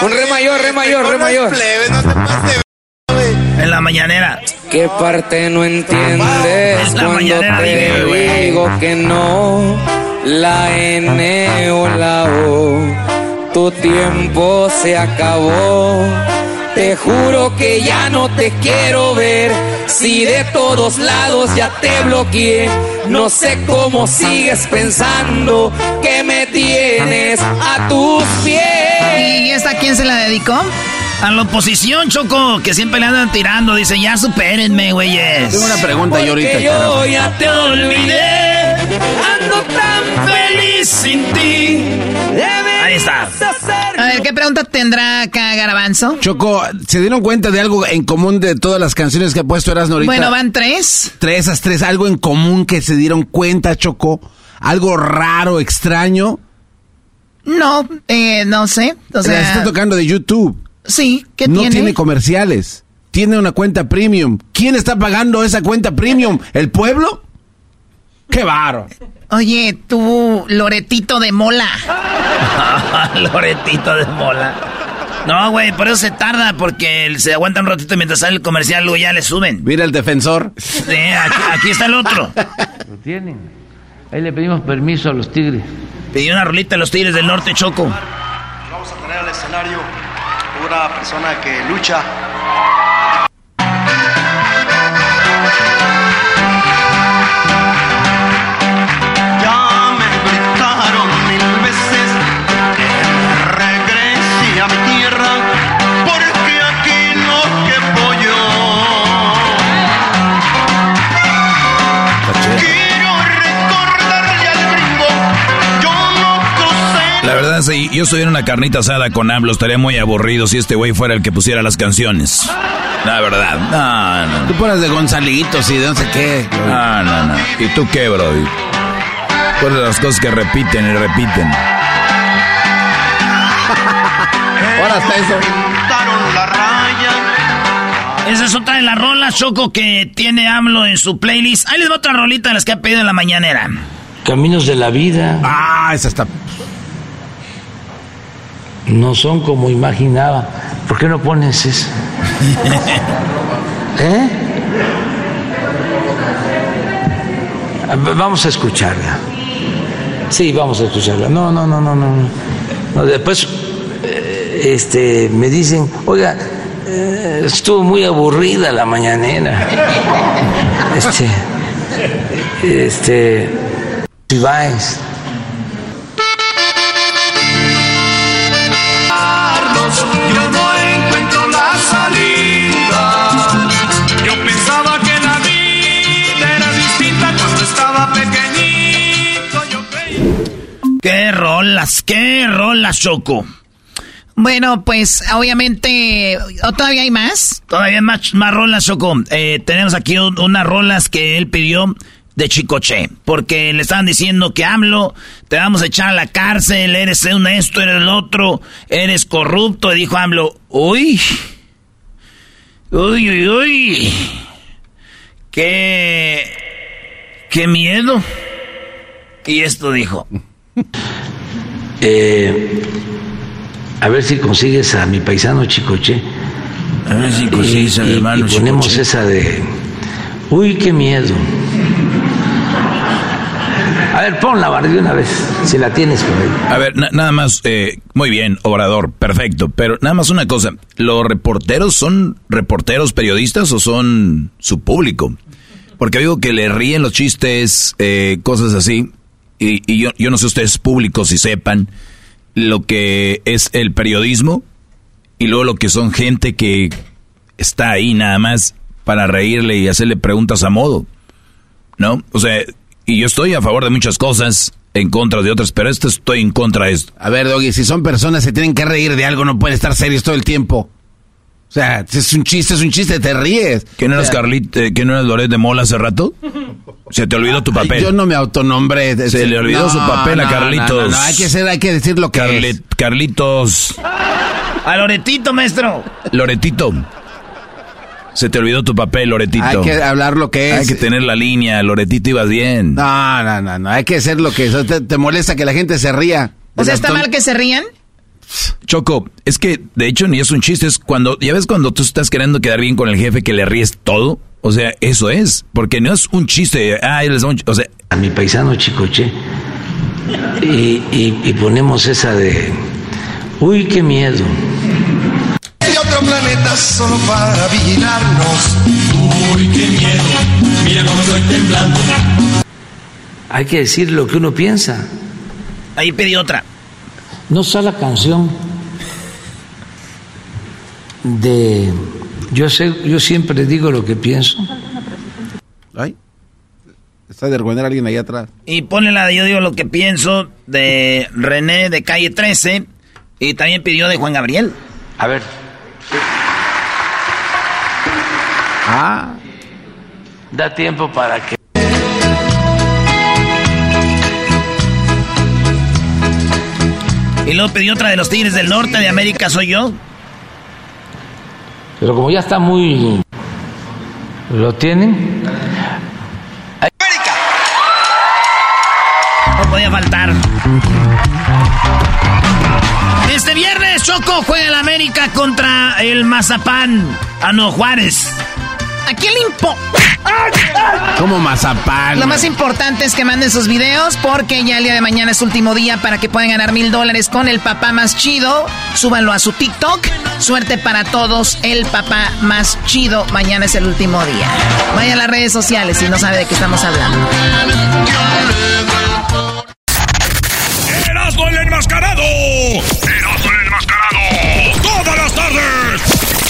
Un re mayor, re mayor, re mayor. La mañanera. ¿Qué parte no entiendes La cuando te güey. digo que no? La N o la O, tu tiempo se acabó. Te juro que ya no te quiero ver. Si de todos lados ya te bloqueé, no sé cómo sigues pensando que me tienes a tus pies. ¿Y esta quién se la dedicó? A la oposición, Choco, que siempre le andan tirando, dice, ya supérenme, güeyes. Tengo una pregunta yo ahorita. Yo ya te olvidé, ando tan feliz sin ti. Ahí está. A ver, ¿qué pregunta tendrá acá Garabanzo? Choco, ¿se dieron cuenta de algo en común de todas las canciones que ha puesto Erasmo ahorita? Bueno, van tres. Tres, esas tres, algo en común que se dieron cuenta, Choco. Algo raro, extraño. No, eh, no sé. O sea, La está tocando de YouTube. Sí, ¿qué no tiene? tiene comerciales. Tiene una cuenta premium. ¿Quién está pagando esa cuenta premium? ¿El pueblo? ¡Qué baro! Oye, tú, Loretito de Mola. [LAUGHS] Loretito de mola. No, güey, por eso se tarda, porque se aguanta un ratito mientras sale el comercial, luego ya le suben. Mira el defensor. Sí, aquí, aquí está el otro. Lo tienen. Ahí le pedimos permiso a los tigres. Pidió una rolita a los Tigres del Norte, Choco. Vamos a tener al escenario una persona que lucha. Si yo estuviera una carnita asada con AMLO, estaría muy aburrido si este güey fuera el que pusiera las canciones. La verdad. No, no. Tú pones de Gonzalitos y de no sé qué. No, no, no. ¿Y tú qué, bro? De las cosas que repiten y repiten. [LAUGHS] Ahora está eso. la raya. Esa es otra de las rolas, Choco, que tiene AMLO en su playlist. Ahí les va otra rolita de las que ha pedido en la mañanera. Caminos de la vida Ah, esa está. No son como imaginaba. ¿Por qué no pones eso? [LAUGHS] ¿Eh? Vamos a escucharla. Sí, vamos a escucharla. No, no, no, no, no. no después eh, este, me dicen, oiga, eh, estuvo muy aburrida la mañanera. [LAUGHS] Este, este, Ibáez. Rolas? ¿Qué rolas, Choco? Bueno, pues obviamente, ¿o todavía hay más? Todavía más, más rolas, Choco. Eh, tenemos aquí un- unas rolas que él pidió de Chicoche. Porque le estaban diciendo que AMLO, te vamos a echar a la cárcel, eres un esto, eres el otro, eres corrupto. Y dijo AMLO, uy, uy, uy, uy, qué, qué miedo. Y esto dijo. [LAUGHS] Eh, a ver si consigues a mi paisano Chicoche. A ver si consigues a mi Y- y- hermano y ponemos Chicoche. esa de. Uy, qué miedo. A ver, ponla, Bar, de una vez, si la tienes por ahí. A ver, na- nada más, eh, muy bien, Obrador, perfecto, pero nada más una cosa, ¿los reporteros son reporteros periodistas o son su público? Porque digo que le ríen los chistes, eh, cosas así, y, y yo, yo no sé ustedes públicos si sepan lo que es el periodismo y luego lo que son gente que está ahí nada más para reírle y hacerle preguntas a modo, ¿no? O sea, y yo estoy a favor de muchas cosas, en contra de otras, pero esto estoy en contra de esto. A ver, Doggy, si son personas se tienen que reír de algo, no pueden estar serios todo el tiempo. O sea, es un chiste, es un chiste, te ríes. ¿Que no eras O sea, Carlit, eh, eras Loret de Mola hace rato? Se te olvidó tu papel. Yo no me autonombré. de- Se le olvidó No, su papel a Carlitos. No, no, no, hay que ser, hay que decir lo que es. Carlitos. A Loretito, maestro. Loretito. Se te olvidó tu papel, Loretito. Hay que hablar lo que es. Hay que tener la línea, Loretito ibas bien. No, no, no, no, hay que ser lo que es. Te, te molesta que la gente se ría. O sea, ¿está mal que se rían? Choco, es que de hecho ni es un chiste, es cuando, ya ves cuando tú estás queriendo quedar bien con el jefe que le ríes todo. O sea, eso es, porque no es un chiste. Ah, él es un o sea, A mi paisano Chicoche. Y, y- y ponemos esa de. Uy, qué miedo. Y otro planeta solo para vigilarnos. Uy, qué miedo. Mira cómo estoy temblando. Hay que decir lo que uno piensa. Ahí pedí otra. No está la canción. de... Yo, sé, yo siempre digo lo que pienso. Ay. Está de a alguien ahí atrás. Y pone la de Yo digo lo que pienso de René de calle 13. Y también pidió de Juan Gabriel. A ver. Ah. Da tiempo para que... Y luego pidió otra de los Tigres del Norte de América, soy yo. Pero como ya está muy... ¿Lo tienen? ¡América! No podía faltar. Este viernes Choco juega el América contra el Mazapán. A no Juárez. ¿A quién le importa? Como mazapán. Lo más importante es que manden sus videos porque ya el día de mañana es último día para que puedan ganar mil dólares con el papá más chido. Súbanlo a su TikTok. Suerte para todos, el papá más chido. Mañana es el último día. Vaya a las redes sociales si no sabe de qué estamos hablando. ¡Erasmo el enmascarado! ¡Erasmo el enmascarado! ¡Todas las tardes!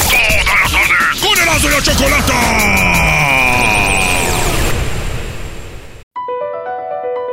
¡Todas las tardes! ¡Con Erasmo y la Chocolata!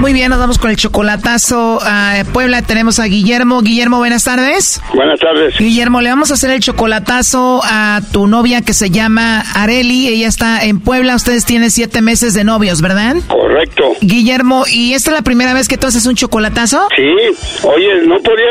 Muy bien, nos vamos con el chocolatazo a Puebla. Tenemos a Guillermo. Guillermo, buenas tardes. Buenas tardes. Guillermo, le vamos a hacer el chocolatazo a tu novia que se llama Areli. Ella está en Puebla. Ustedes tienen siete meses de novios, ¿verdad? Correcto. Guillermo, ¿y esta es la primera vez que tú haces un chocolatazo? Sí. Oye, ¿no podría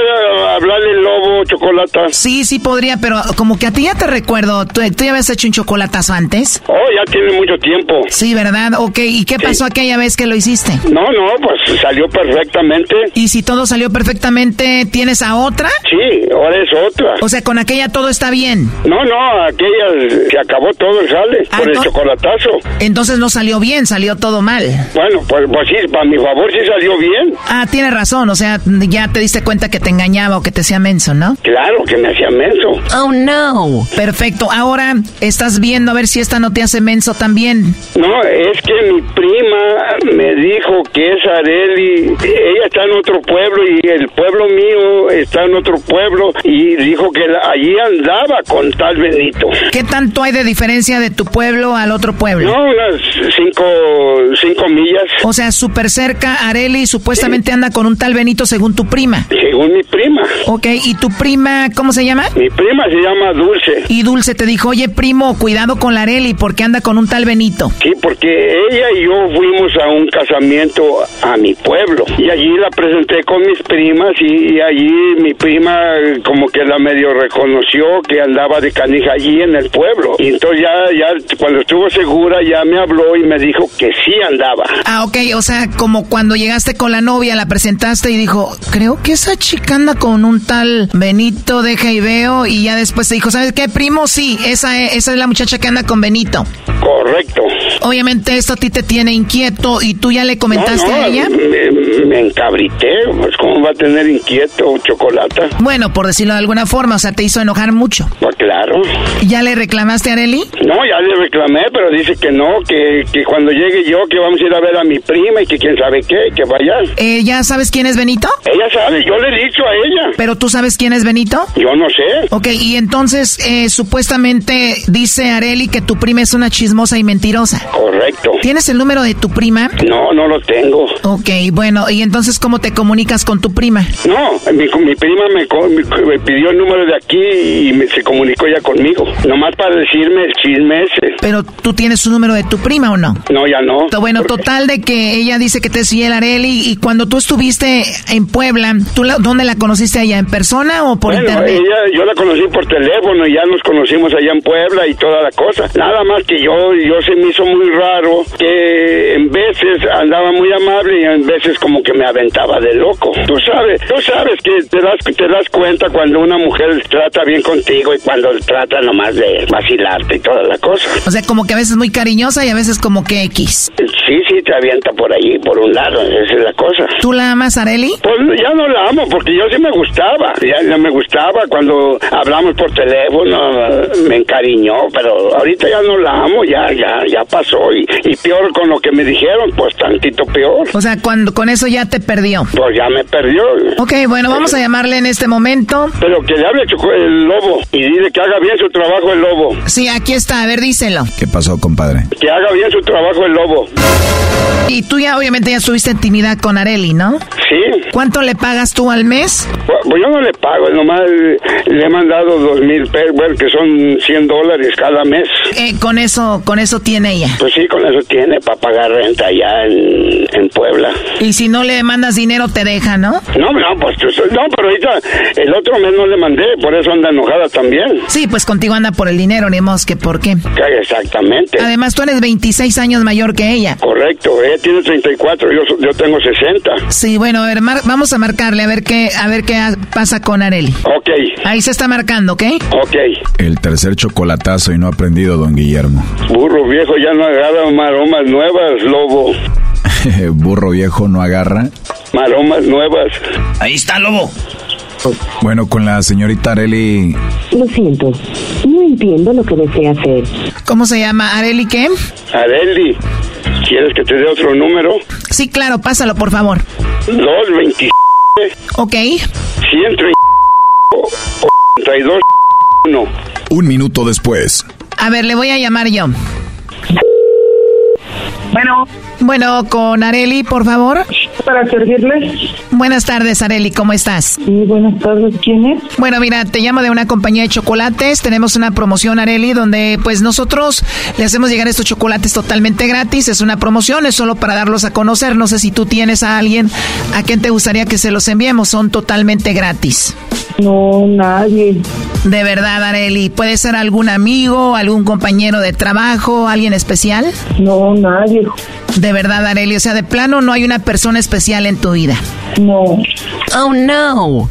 hablar del lobo chocolata? Sí, sí podría, pero como que a ti ya te recuerdo. ¿Tú, tú ya habías hecho un chocolatazo antes? Oh, ya tiene mucho tiempo. Sí, ¿verdad? Ok, ¿y qué pasó aquella vez que lo hiciste? No, no, pues salió perfectamente. Y si todo salió perfectamente, ¿tienes a otra? Sí, ahora es otra. O sea, con aquella todo está bien. No, no, aquella se acabó todo el jale Ah, por el chocolatazo. Entonces no salió bien, salió todo mal. Bueno, pues, pues sí, para mi favor sí salió bien. Ah, tienes razón, o sea, ya te diste cuenta que te engañaba o que te hacía menso, ¿no? Claro que me hacía menso. Oh, no. Perfecto, ahora estás viendo a ver si esta no te hace menso también. No, es que mi prima me dijo que es Areli, ella está en otro pueblo y el pueblo mío está en otro pueblo y dijo que la- allí andaba con tal Benito. ¿Qué tanto hay de diferencia de tu pueblo al otro pueblo? No, unas cinco, cinco millas. O sea, súper cerca, Areli supuestamente anda con un tal Benito según tu prima. Según mi prima. Ok, ¿y tu prima cómo se llama? Mi prima se llama Dulce. Y Dulce te dijo, oye primo, cuidado con la Areli porque anda con un tal Benito. Sí, porque ella y yo fuimos a un casamiento a mi pueblo y allí la presenté con mis primas y, y allí mi prima como que la medio reconoció que andaba de canija allí en el pueblo y entonces ya, ya cuando estuvo segura ya me habló y me dijo que sí andaba. Ah, ok, o sea, como cuando llegaste con la novia, la presentaste y dijo, creo que esa chica anda con un tal Benito, deja y veo, y ya después te dijo, ¿sabes qué, primo? Sí, esa es, esa es la muchacha que anda con Benito. Correcto. Obviamente esto a ti te tiene inquieto y tú ya le comentaste No, no, a ella. Me, me encabrité, pues cómo va a tener inquieto chocolate. Bueno, por decirlo de alguna forma, o sea, te hizo enojar mucho. Pues claro. ¿Ya le reclamaste a Areli? No, ya le reclamé, pero dice que no, que, que cuando llegue yo, que vamos a ir a ver a mi prima y que quién sabe qué, que vaya. Eh, ¿Ya sabes quién es Benito? Ella sabe, yo le he dicho a ella. ¿Pero tú sabes quién es Benito? Yo no sé. Ok, y entonces eh, supuestamente dice Areli que tu prima es una chismosa y mentirosa. Correcto. ¿Tienes el número de tu prima? No, no lo tengo. Ok, bueno, bueno, ¿y entonces cómo te comunicas con tu prima? No, mi, mi prima me, me- me pidió el número de aquí y me- se comunicó ya conmigo. Nomás para decirme el chisme ese. Pero tú tienes su número de tu prima o no? No, ya no. Bueno, total de que ella dice que te es fiel Areli y cuando tú estuviste en Puebla, ¿tú la- dónde la conociste allá? ¿En persona o por bueno, internet? ella, yo la conocí por teléfono y ya nos conocimos allá en Puebla y toda la cosa. Nada más que yo, yo se me hizo muy raro que en veces andaba muy amable y en veces como que me aventaba de loco. Tú sabes, tú sabes que te das, te das cuenta cuando una mujer trata bien contigo y cuando trata nomás de vacilarte y toda la cosa. O sea, como que a veces muy cariñosa y a veces como que X. Sí, sí, te avienta por allí, por un lado, esa es la cosa. ¿Tú la amas, Areli? Pues ya no la amo porque yo sí me gustaba, ya, ya me gustaba cuando hablamos por teléfono, me encariñó, pero ahorita ya no la amo, ya, ya, ya pasó y, y peor con lo que me dijeron, pues tantito peor. O sea, cuando con eso ya te perdió. Pues ya me perdió. Ok, bueno, vamos a llamarle en este momento. Pero que le hable el lobo y dile que haga bien su trabajo el lobo. Sí, aquí está, a ver, díselo. ¿Qué pasó, compadre? Que haga bien su trabajo el lobo. Y tú ya obviamente ya estuviste intimidad con Areli, ¿no? Sí. ¿Cuánto le pagas tú al mes? Pues yo no le pago, nomás le he mandado dos mil pesos, que son 100 dólares cada mes. Eh, con eso, con eso tiene ella. Pues sí, con eso tiene para pagar renta allá en, en Puebla. Y si no le mandas dinero te deja, ¿no? No, no, pues no, pero ahorita el otro mes no le mandé, por eso anda enojada también. Sí, pues contigo anda por el dinero, ni más que por qué. Exactamente. Además, tú eres 26 años mayor que ella. Correcto, ella tiene 34, yo, yo tengo 60. Sí, bueno, mar- vamos a marcarle a ver qué, a ver qué pasa con Areli. Ok, Ahí se está marcando, ¿ok? ok. El tercer chocolatazo y no ha aprendido, don Guillermo. Burro viejo ya no agarra maromas nuevas, lobo. [LAUGHS] Burro viejo no agarra. Maromas nuevas. Ahí está, lobo. Bueno, con la señorita Areli. Lo siento, no entiendo lo que desea hacer. ¿Cómo se llama? ¿Areli qué? Areli, ¿quieres que te dé otro número? Sí, claro, pásalo, por favor. 227 Ok. 132 1. Un minuto después. A ver, le voy a llamar yo. Bueno. Bueno, con Areli, por favor. Para servirle. Buenas tardes, Areli, ¿cómo estás? Sí, buenas tardes. ¿Quién es? Bueno, mira, te llamo de una compañía de chocolates. Tenemos una promoción, Areli, donde pues nosotros le hacemos llegar estos chocolates totalmente gratis. Es una promoción, es solo para darlos a conocer. No sé si tú tienes a alguien a quien te gustaría que se los enviemos. Son totalmente gratis. No, nadie. De verdad, Areli. ¿Puede ser algún amigo, algún compañero de trabajo, alguien especial? No, nadie. De verdad, Areli. O sea, de plano no hay una persona especial en tu vida. No. Oh, no.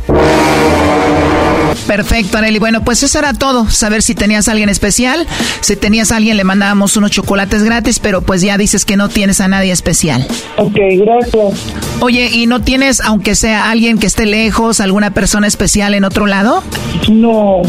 Perfecto, Areli. Bueno, pues eso era todo. Saber si tenías a alguien especial. Si tenías a alguien, le mandábamos unos chocolates gratis, pero pues ya dices que no tienes a nadie especial. Ok, gracias. Oye, ¿y no tienes, aunque sea alguien que esté lejos, alguna persona especial en otro lado? No.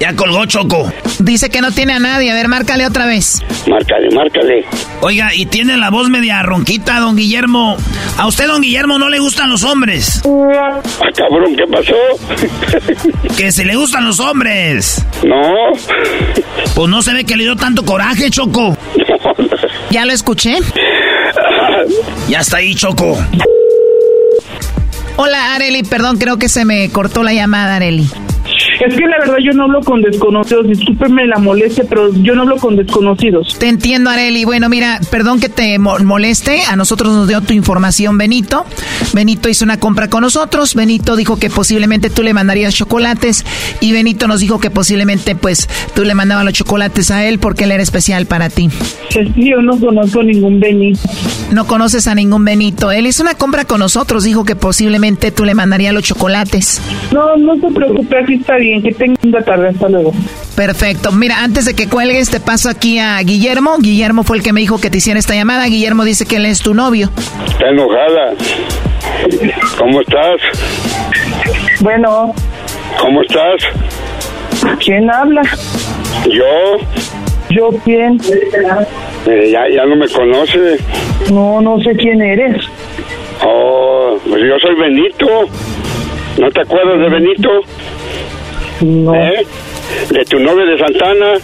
Ya colgó Choco. Dice que no tiene a nadie. A ver, márcale otra vez. Márcale, márcale. Oiga, y tiene la voz media ronquita, don Guillermo. A usted, don Guillermo, no le gustan los hombres. Ah, cabrón, ¿qué pasó? Que se le gustan los hombres. No. Pues no se ve que le dio tanto coraje, Choco. [LAUGHS] ¿Ya lo escuché? Ya está ahí, Choco. Hola, Areli. Perdón, creo que se me cortó la llamada, Areli. Es que la verdad yo no hablo con desconocidos. Discúlpeme la molestia, pero yo no hablo con desconocidos. Te entiendo, Areli. Bueno, mira, perdón que te mo- moleste. A nosotros nos dio tu información Benito. Benito hizo una compra con nosotros. Benito dijo que posiblemente tú le mandarías chocolates. Y Benito nos dijo que posiblemente, pues, tú le mandabas los chocolates a él porque él era especial para ti. Es que yo no conozco ningún Benito. No conoces a ningún Benito. Él hizo una compra con nosotros. Dijo que posiblemente tú le mandarías los chocolates. No, no se preocupe, así está bien. Que tenga tarde. Hasta luego. Perfecto. Mira, antes de que cuelgues, te paso aquí a Guillermo. Guillermo fue el que me dijo que te hiciera esta llamada. Guillermo dice que él es tu novio. Está enojada. ¿Cómo estás? Bueno, ¿Cómo estás? ¿quién habla? Yo. ¿Yo quién? Eh, ya, ya no me conoce. No, no sé quién eres. Oh, pues yo soy Benito. ¿No te acuerdas de Benito? No. ¿Eh? De tu novio de Santana.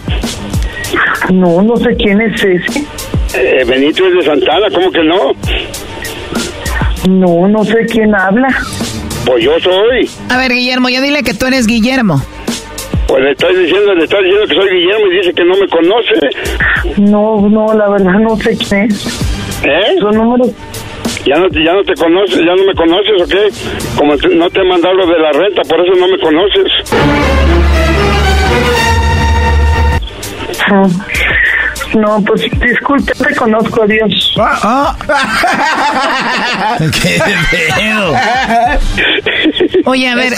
No, no sé quién es ese. Eh, Benito es de Santana, ¿cómo que no? No, no sé quién habla. Pues yo soy. A ver, Guillermo, ya dile que tú eres Guillermo. Pues le estoy diciendo, le estoy diciendo que soy Guillermo y dice que no me conoce. No, no, la verdad no sé quién es. ¿Eh? Su número. ¿Ya no, te- ¿Ya no te conoces? ¿Ya no me conoces o qué? Como te- no te he mandado lo de la renta, por eso no me conoces. Ah, No, pues disculpe, te conozco, adiós. [LAUGHS] ¿Qué pedo? Oye, a ver.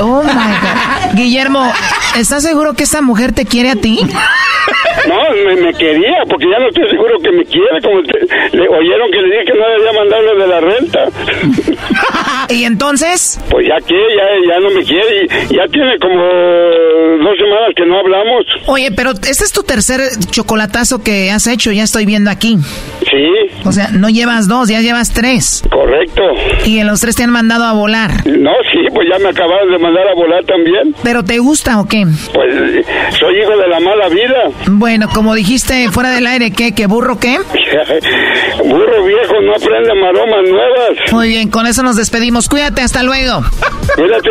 Oh my God. Guillermo, ¿estás seguro que esta mujer te quiere a ti? No, me, me quería, porque ya no estoy seguro que me quiere. Como te- le oyeron que le dije que no le había mandado lo de la renta. [LAUGHS] ¿Y entonces? Pues ya que, ya, ya no me quiere. y Ya tiene como dos semanas que no hablamos. Oye, pero este es tu tercer chocolatazo que has hecho, ya estoy viendo aquí. Sí, O sea, no llevas dos, ya llevas tres. correcto. Y en los tres te han mandado a volar. No, sí, pues ya me acabaron de mandar a volar también. ¿Pero te gusta o qué? Pues soy hijo de la mala vida. Bueno, como dijiste fuera del aire, ¿qué? ¿Qué burro qué? [LAUGHS] Burro viejo no aprende maromas nuevas. Muy bien, con eso nos despedimos. Cuídate, hasta luego. Cuídate.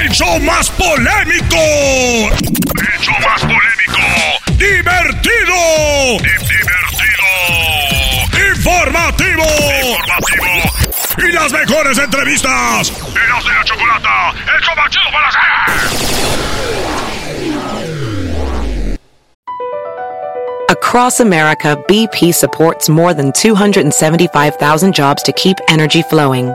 ¡El show más polémico! ¡El show más polémico! ¡Divertido! ¡Divertido! ¡Informativo! ¡Informativo! ¡Y las mejores entrevistas! ¡Eros de la Chocolata! ¡El show más chido para hacer! Across America, BP supports more than 275,000 jobs to keep energy flowing.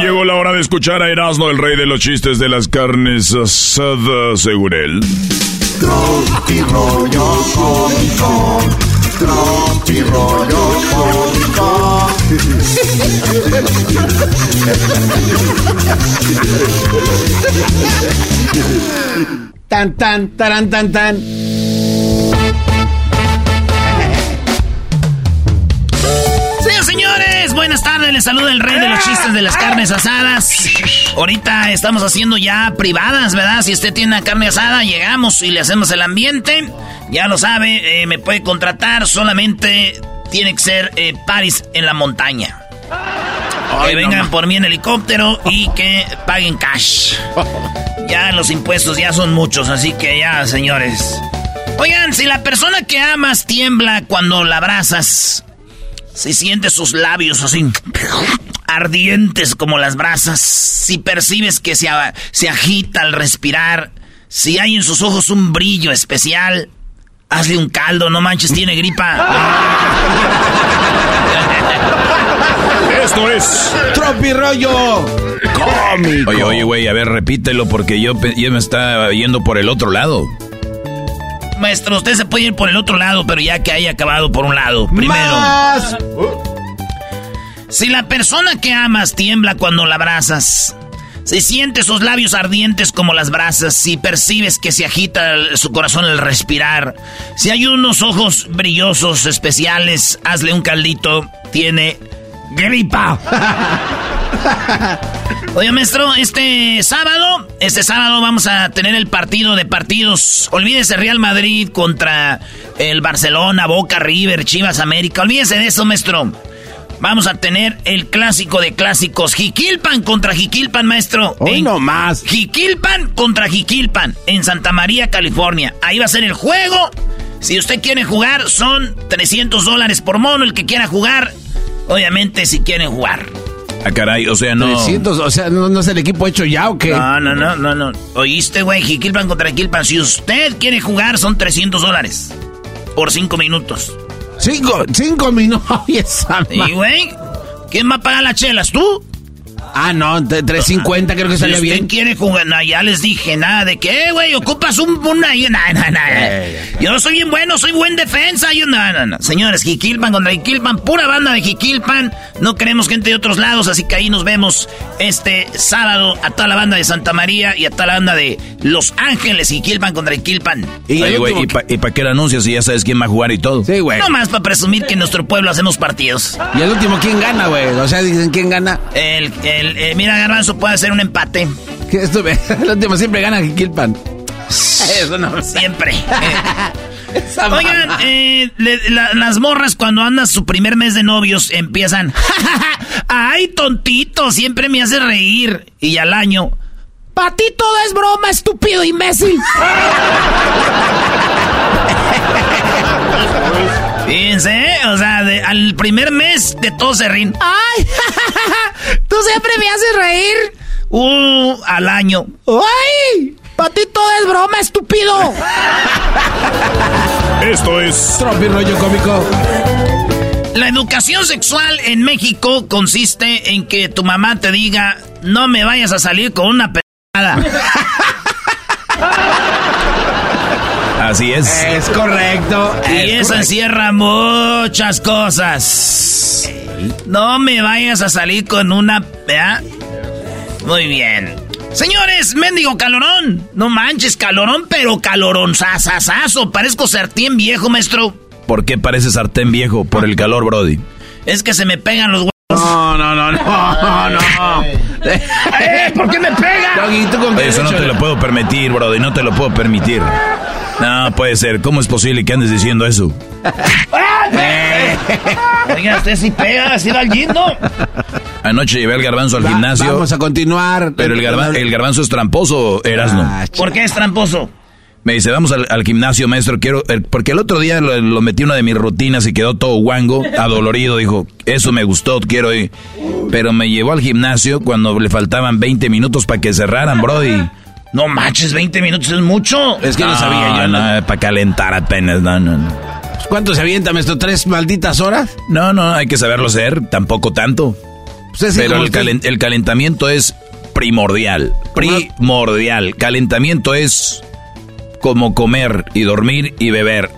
Llegó la hora de escuchar a Erasmo, el rey de los chistes de las carnes asadas, según él. Tropi rollo cómico, tropi rollo cómico. Tan, tan, taran, tan, tan. Señores, señores, buenas tardes. Les saluda el rey de los chistes de las carnes asadas. Ahorita estamos haciendo ya privadas, ¿verdad? Si usted tiene una carne asada, llegamos y le hacemos el ambiente. Ya lo sabe, eh, me puede contratar. Solamente tiene que ser eh, Paris en la montaña. que vengan por mí en helicóptero y que paguen cash. [LAUGHS] Ya los impuestos ya son muchos, así que ya, señores. Oigan, si la persona que amas tiembla cuando la abrazas, si sientes sus labios así ardientes como las brasas, si percibes que se, se agita al respirar, si hay en sus ojos un brillo especial, hazle un caldo, no manches, tiene gripa. Esto es Tropi rollo cómico. Oye, oye, güey, a ver, repítelo porque yo, me estaba yendo por el otro lado. Maestro, usted se puede ir por el otro lado, pero ya que haya acabado por un lado. Primero. Más. Si la persona que amas tiembla cuando la abrazas, si sientes sus labios ardientes como las brasas, si percibes que se agita su corazón al respirar, si hay unos ojos brillosos especiales, hazle un caldito, tiene gripa. Oye, maestro, este sábado, este sábado vamos a tener el partido de partidos. Olvídese Real Madrid contra el Barcelona, Boca, River, Chivas, América. Olvídese de eso, maestro. Vamos a tener el clásico de clásicos. Jiquilpan contra Jiquilpan, maestro. Hoy no más. Jiquilpan contra Jiquilpan en Santa María, California. Ahí va a ser el juego. Si usted quiere jugar, son 300 dólares por mono el que quiera jugar. Obviamente, si quieren jugar. Ah, caray, o sea, no. 300, o sea, ¿no, es el equipo hecho ya o qué? No, no, no, no, no. Oíste, güey, Jiquilpan contra Jiquilpan. Si usted quiere jugar, son 300 dólares. Por 5 minutos. ¿Cinco, cinco minutos? [LAUGHS] ¿Y, güey? ¿Quién va a pagar las chelas? ¿Tú? Ah, no, 350 creo que salía bien. ¿Quién quiere jugar? No, ya les dije, nada de qué, güey, ocupas un, una... Nada, nada, nada. Yo soy bien bueno, soy buen defensa. Yo, no, no, no. Señores, Jiquilpan contra Jiquilpan, pura banda de Jiquilpan. No queremos gente de otros lados, así que ahí nos vemos este sábado a toda la banda de Santa María y a toda la banda de Los Ángeles, Jiquilpan contra Jiquilpan. Y, güey, ¿y para qué lo anuncias si ya sabes quién va a jugar y todo? Sí, güey. No más para presumir que en nuestro pueblo hacemos partidos. ¿Y el último quién gana, güey? O sea, dicen quién gana. El, el, eh, mira, Garbanzo puede hacer un empate. ¿Qué esto? El [LAUGHS] último siempre gana Jiquilpan. [LAUGHS] Eso no. Siempre. [LAUGHS] Oigan, eh, las morras cuando andas su primer mes de novios empiezan, ay, tontito, siempre me hace reír. Y al año, para ti todo es broma, estúpido imbécil. Fíjense, o sea, al primer mes de todos se ríen. ¡Ay! Tú siempre me haces reír. Uh, al año. ¡Ay! Para ti todo es broma, estúpido. Esto es Tropi rollo cómico. La educación sexual en México consiste en que tu mamá te diga, no me vayas a salir con una pedada. Así es. Es correcto. Y eso encierra muchas cosas. No me vayas a salir con una... ¿verdad? Muy bien. Señores, mendigo calorón. No manches, calorón, pero calorón sasasazo. Parezco sartén viejo, maestro. ¿Por qué parece sartén viejo? Por el calor, Brody. Es que se me pegan los huevos. No, no, no, no, no. eh, ¿Por qué me pega? Eso no te lo puedo permitir, Brody. No te lo puedo permitir. No, puede ser. ¿Cómo es posible que andes diciendo eso? Oiga, usted sí pega, así va al ¿no? Anoche llevé al garbanzo al gimnasio. Vamos a continuar. Pero el, garbanzo es tramposo, Erasno. Ah, ¿Por qué es tramposo? Me dice, vamos al, gimnasio, maestro, quiero... porque el otro día lo, metí una de mis rutinas y quedó todo guango, adolorido. Dijo, eso me gustó, quiero ir. Pero me llevó al gimnasio cuando le faltaban 20 minutos para que cerraran, brody. No manches, 20 minutos es mucho. Es que no, sabía yo. No, para calentar apenas, no, no, no. ¿Cuánto se avienta, maestro? ¿Tres malditas horas? No, no, hay que saberlo hacer, tampoco tanto. Pues Pero el, el, calentamiento es primordial. Primordial. Calentamiento es como comer y dormir y beber.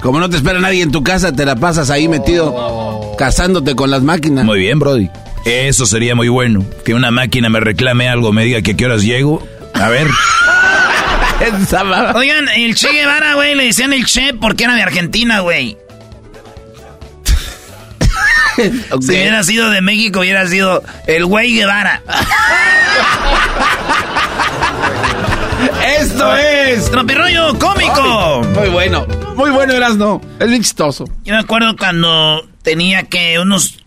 Como no te espera nadie en tu casa, te la pasas ahí metido casándote con las máquinas. Muy bien, Brody. Eso sería muy bueno. Que una máquina me reclame algo, me diga que a qué horas llego. A ver. [LAUGHS] Oigan, el Che Guevara, güey, le decían el Che porque era de Argentina, güey. Si hubiera sido de México, hubiera sido el güey Guevara. Esto es Tropirroyo cómico. muy bueno, muy bueno eras no, es bien chistoso. Yo me acuerdo cuando tenía que unos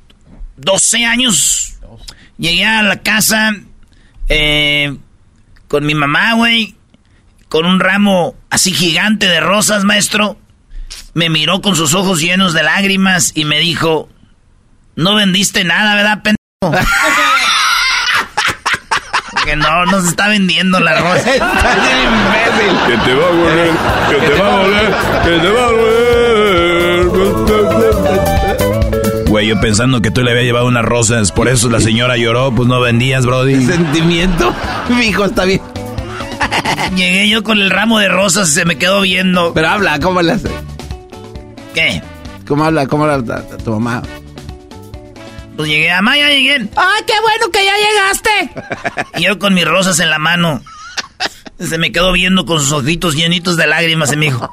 12 años, llegué a la casa eh, con mi mamá, güey, con un ramo así gigante de rosas, maestro. Me miró con sus ojos llenos de lágrimas y me dijo, no vendiste nada, ¿verdad, pendejo? [LAUGHS] que no, no se está vendiendo la rosa. Está imbécil. Que te va a volver, que te va a volver, que te va a volver. Yo pensando que tú le había llevado unas rosas, por eso la señora lloró, pues no vendías, Brody. [LAUGHS] Sentimiento, mi hijo está bien. Llegué yo con el ramo de rosas y se me quedó viendo. Pero habla, ¿cómo le hace? ¿Qué? ¿Cómo habla? ¿Cómo habla tu mamá? Pues llegué, a ya llegué. ¡Ay, qué bueno que ya llegaste! y yo con mis rosas en la mano. Se me quedó viendo con sus ojitos llenitos de lágrimas y me dijo...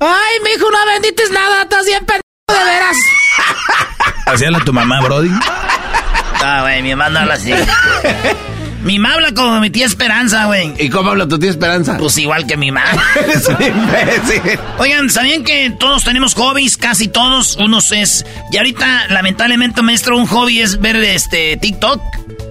¡Ay, mijo, no bendites nada! ¡Estás bien pendejo de veras! ¿Hacíala tu mamá, Brody? Ah, güey, mi mamá no habla así. Mi mamá habla como mi tía Esperanza, güey. ¿Y cómo habla tu tía Esperanza? Pues igual que mi mamá. [LAUGHS] es un imbécil. Oigan, ¿sabían que todos tenemos hobbies? Casi todos. Unos es... Y ahorita, lamentablemente, maestro, un hobby es ver este TikTok.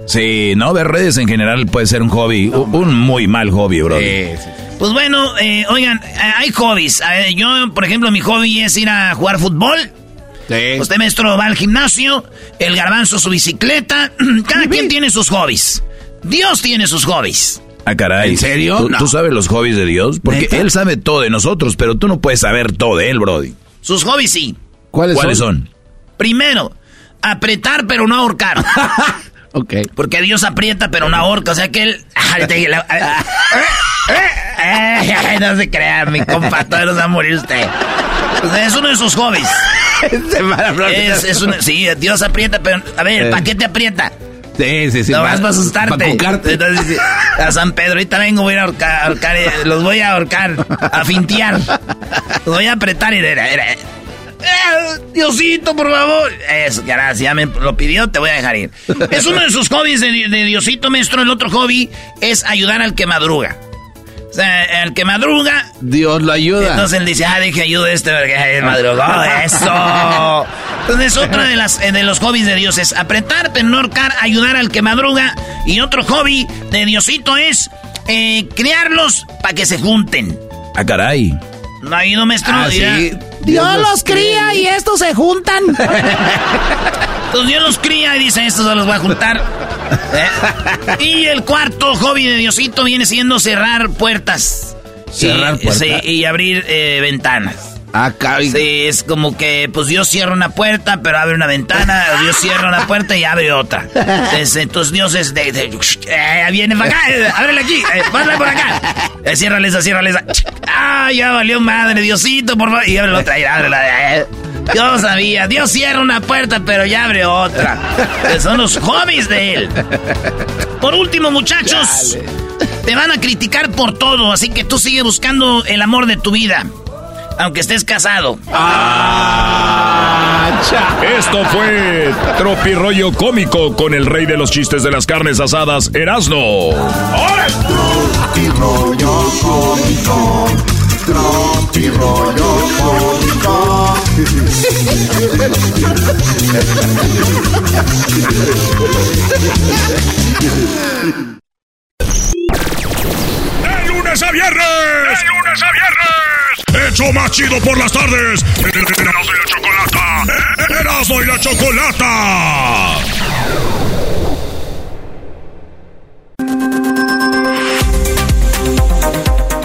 Sí, no, ver redes en general puede ser un hobby. Un muy mal hobby, bro. Sí, sí. Pues bueno, eh, oigan, eh, hay hobbies. yo, por ejemplo, mi hobby es ir a jugar fútbol. Usted, maestro, va al gimnasio, el garbanzo su bicicleta. [CLEARS THROAT] Cada quien tiene sus hobbies. Dios tiene sus hobbies. Ah, caray. ¿En serio? ¿Tú, No. tú sabes los hobbies de Dios? Porque ¿Neta? Él sabe todo de nosotros, pero tú no puedes saber todo de Él, Brody. Sus hobbies sí. ¿Cuáles, ¿Cuáles son? son? Primero, apretar pero no ahorcar. [LAUGHS] Ok. Porque Dios aprieta pero no ahorca. O sea que él... [LAUGHS] [LAUGHS] Ay, la- Ay, no se crea, mi compa. Todavía no se va a morir usted. Es uno de sus hobbies. Es, es un- sí, Dios aprieta, pero... A ver, Eh. ¿para qué te aprieta? Sí, sí, sí. no vas para asustarte. Para. Entonces, a San Pedro, ahorita vengo, voy a ahorcar, ahorcar, eh, los voy a ahorcar, a fintear. Los voy a apretar y era, era, eh, Diosito, por favor. Eso, gracias, ya me lo pidió, te voy a dejar ir. Es uno de sus hobbies de, de Diosito, maestro. El otro hobby es ayudar al que madruga. O sea, el que madruga, Dios lo ayuda. entonces él dice, ah, deje ayuda a este porque ay, madrugó, eso. Entonces otro de, las, de los hobbies de Dios es apretar, pero no ahorcar, ayudar al que madruga. Y otro hobby de Diosito es eh, criarlos para que se junten. Ah, caray. ¿No ha ido, maestro? Ah, Dirá, sí. Dios los cría y estos se juntan. [LAUGHS] Entonces Dios los cría y dice, estos se los voy a juntar. ¿Eh? [LAUGHS] Y el cuarto hobby de Diosito viene siendo cerrar puertas. Cerrar Y- puertas. sí, y abrir eh, ventanas. Ah, caray. Sí, es como que, pues Dios cierra una puerta, pero abre una ventana, Dios cierra una puerta y abre otra. Entonces, entonces Dios es de, de- eh, viene para acá, eh, ábrele aquí, eh, pásale por acá. Eh, ciérrale esa, ciérrale esa. Ah, ya valió madre, Diosito, por favor. Y abre la otra, y ábrela. Yo sabía, Dios cierra una puerta, pero ya abre otra. Eh, Son los hobbies de él. Por último, muchachos, te van a criticar por todo, así que tú sigue buscando el amor de tu vida. Aunque estés casado. Esto fue Tropirollo Cómico con el rey de los chistes de las carnes asadas, rollo cómico, tropi rollo. ¡De lunes a viernes! ¡De lunes a viernes! ¡Hecho más chido por las tardes! ¡Erasmo y la Chocolata! ¡Erasmo y la Chocolata!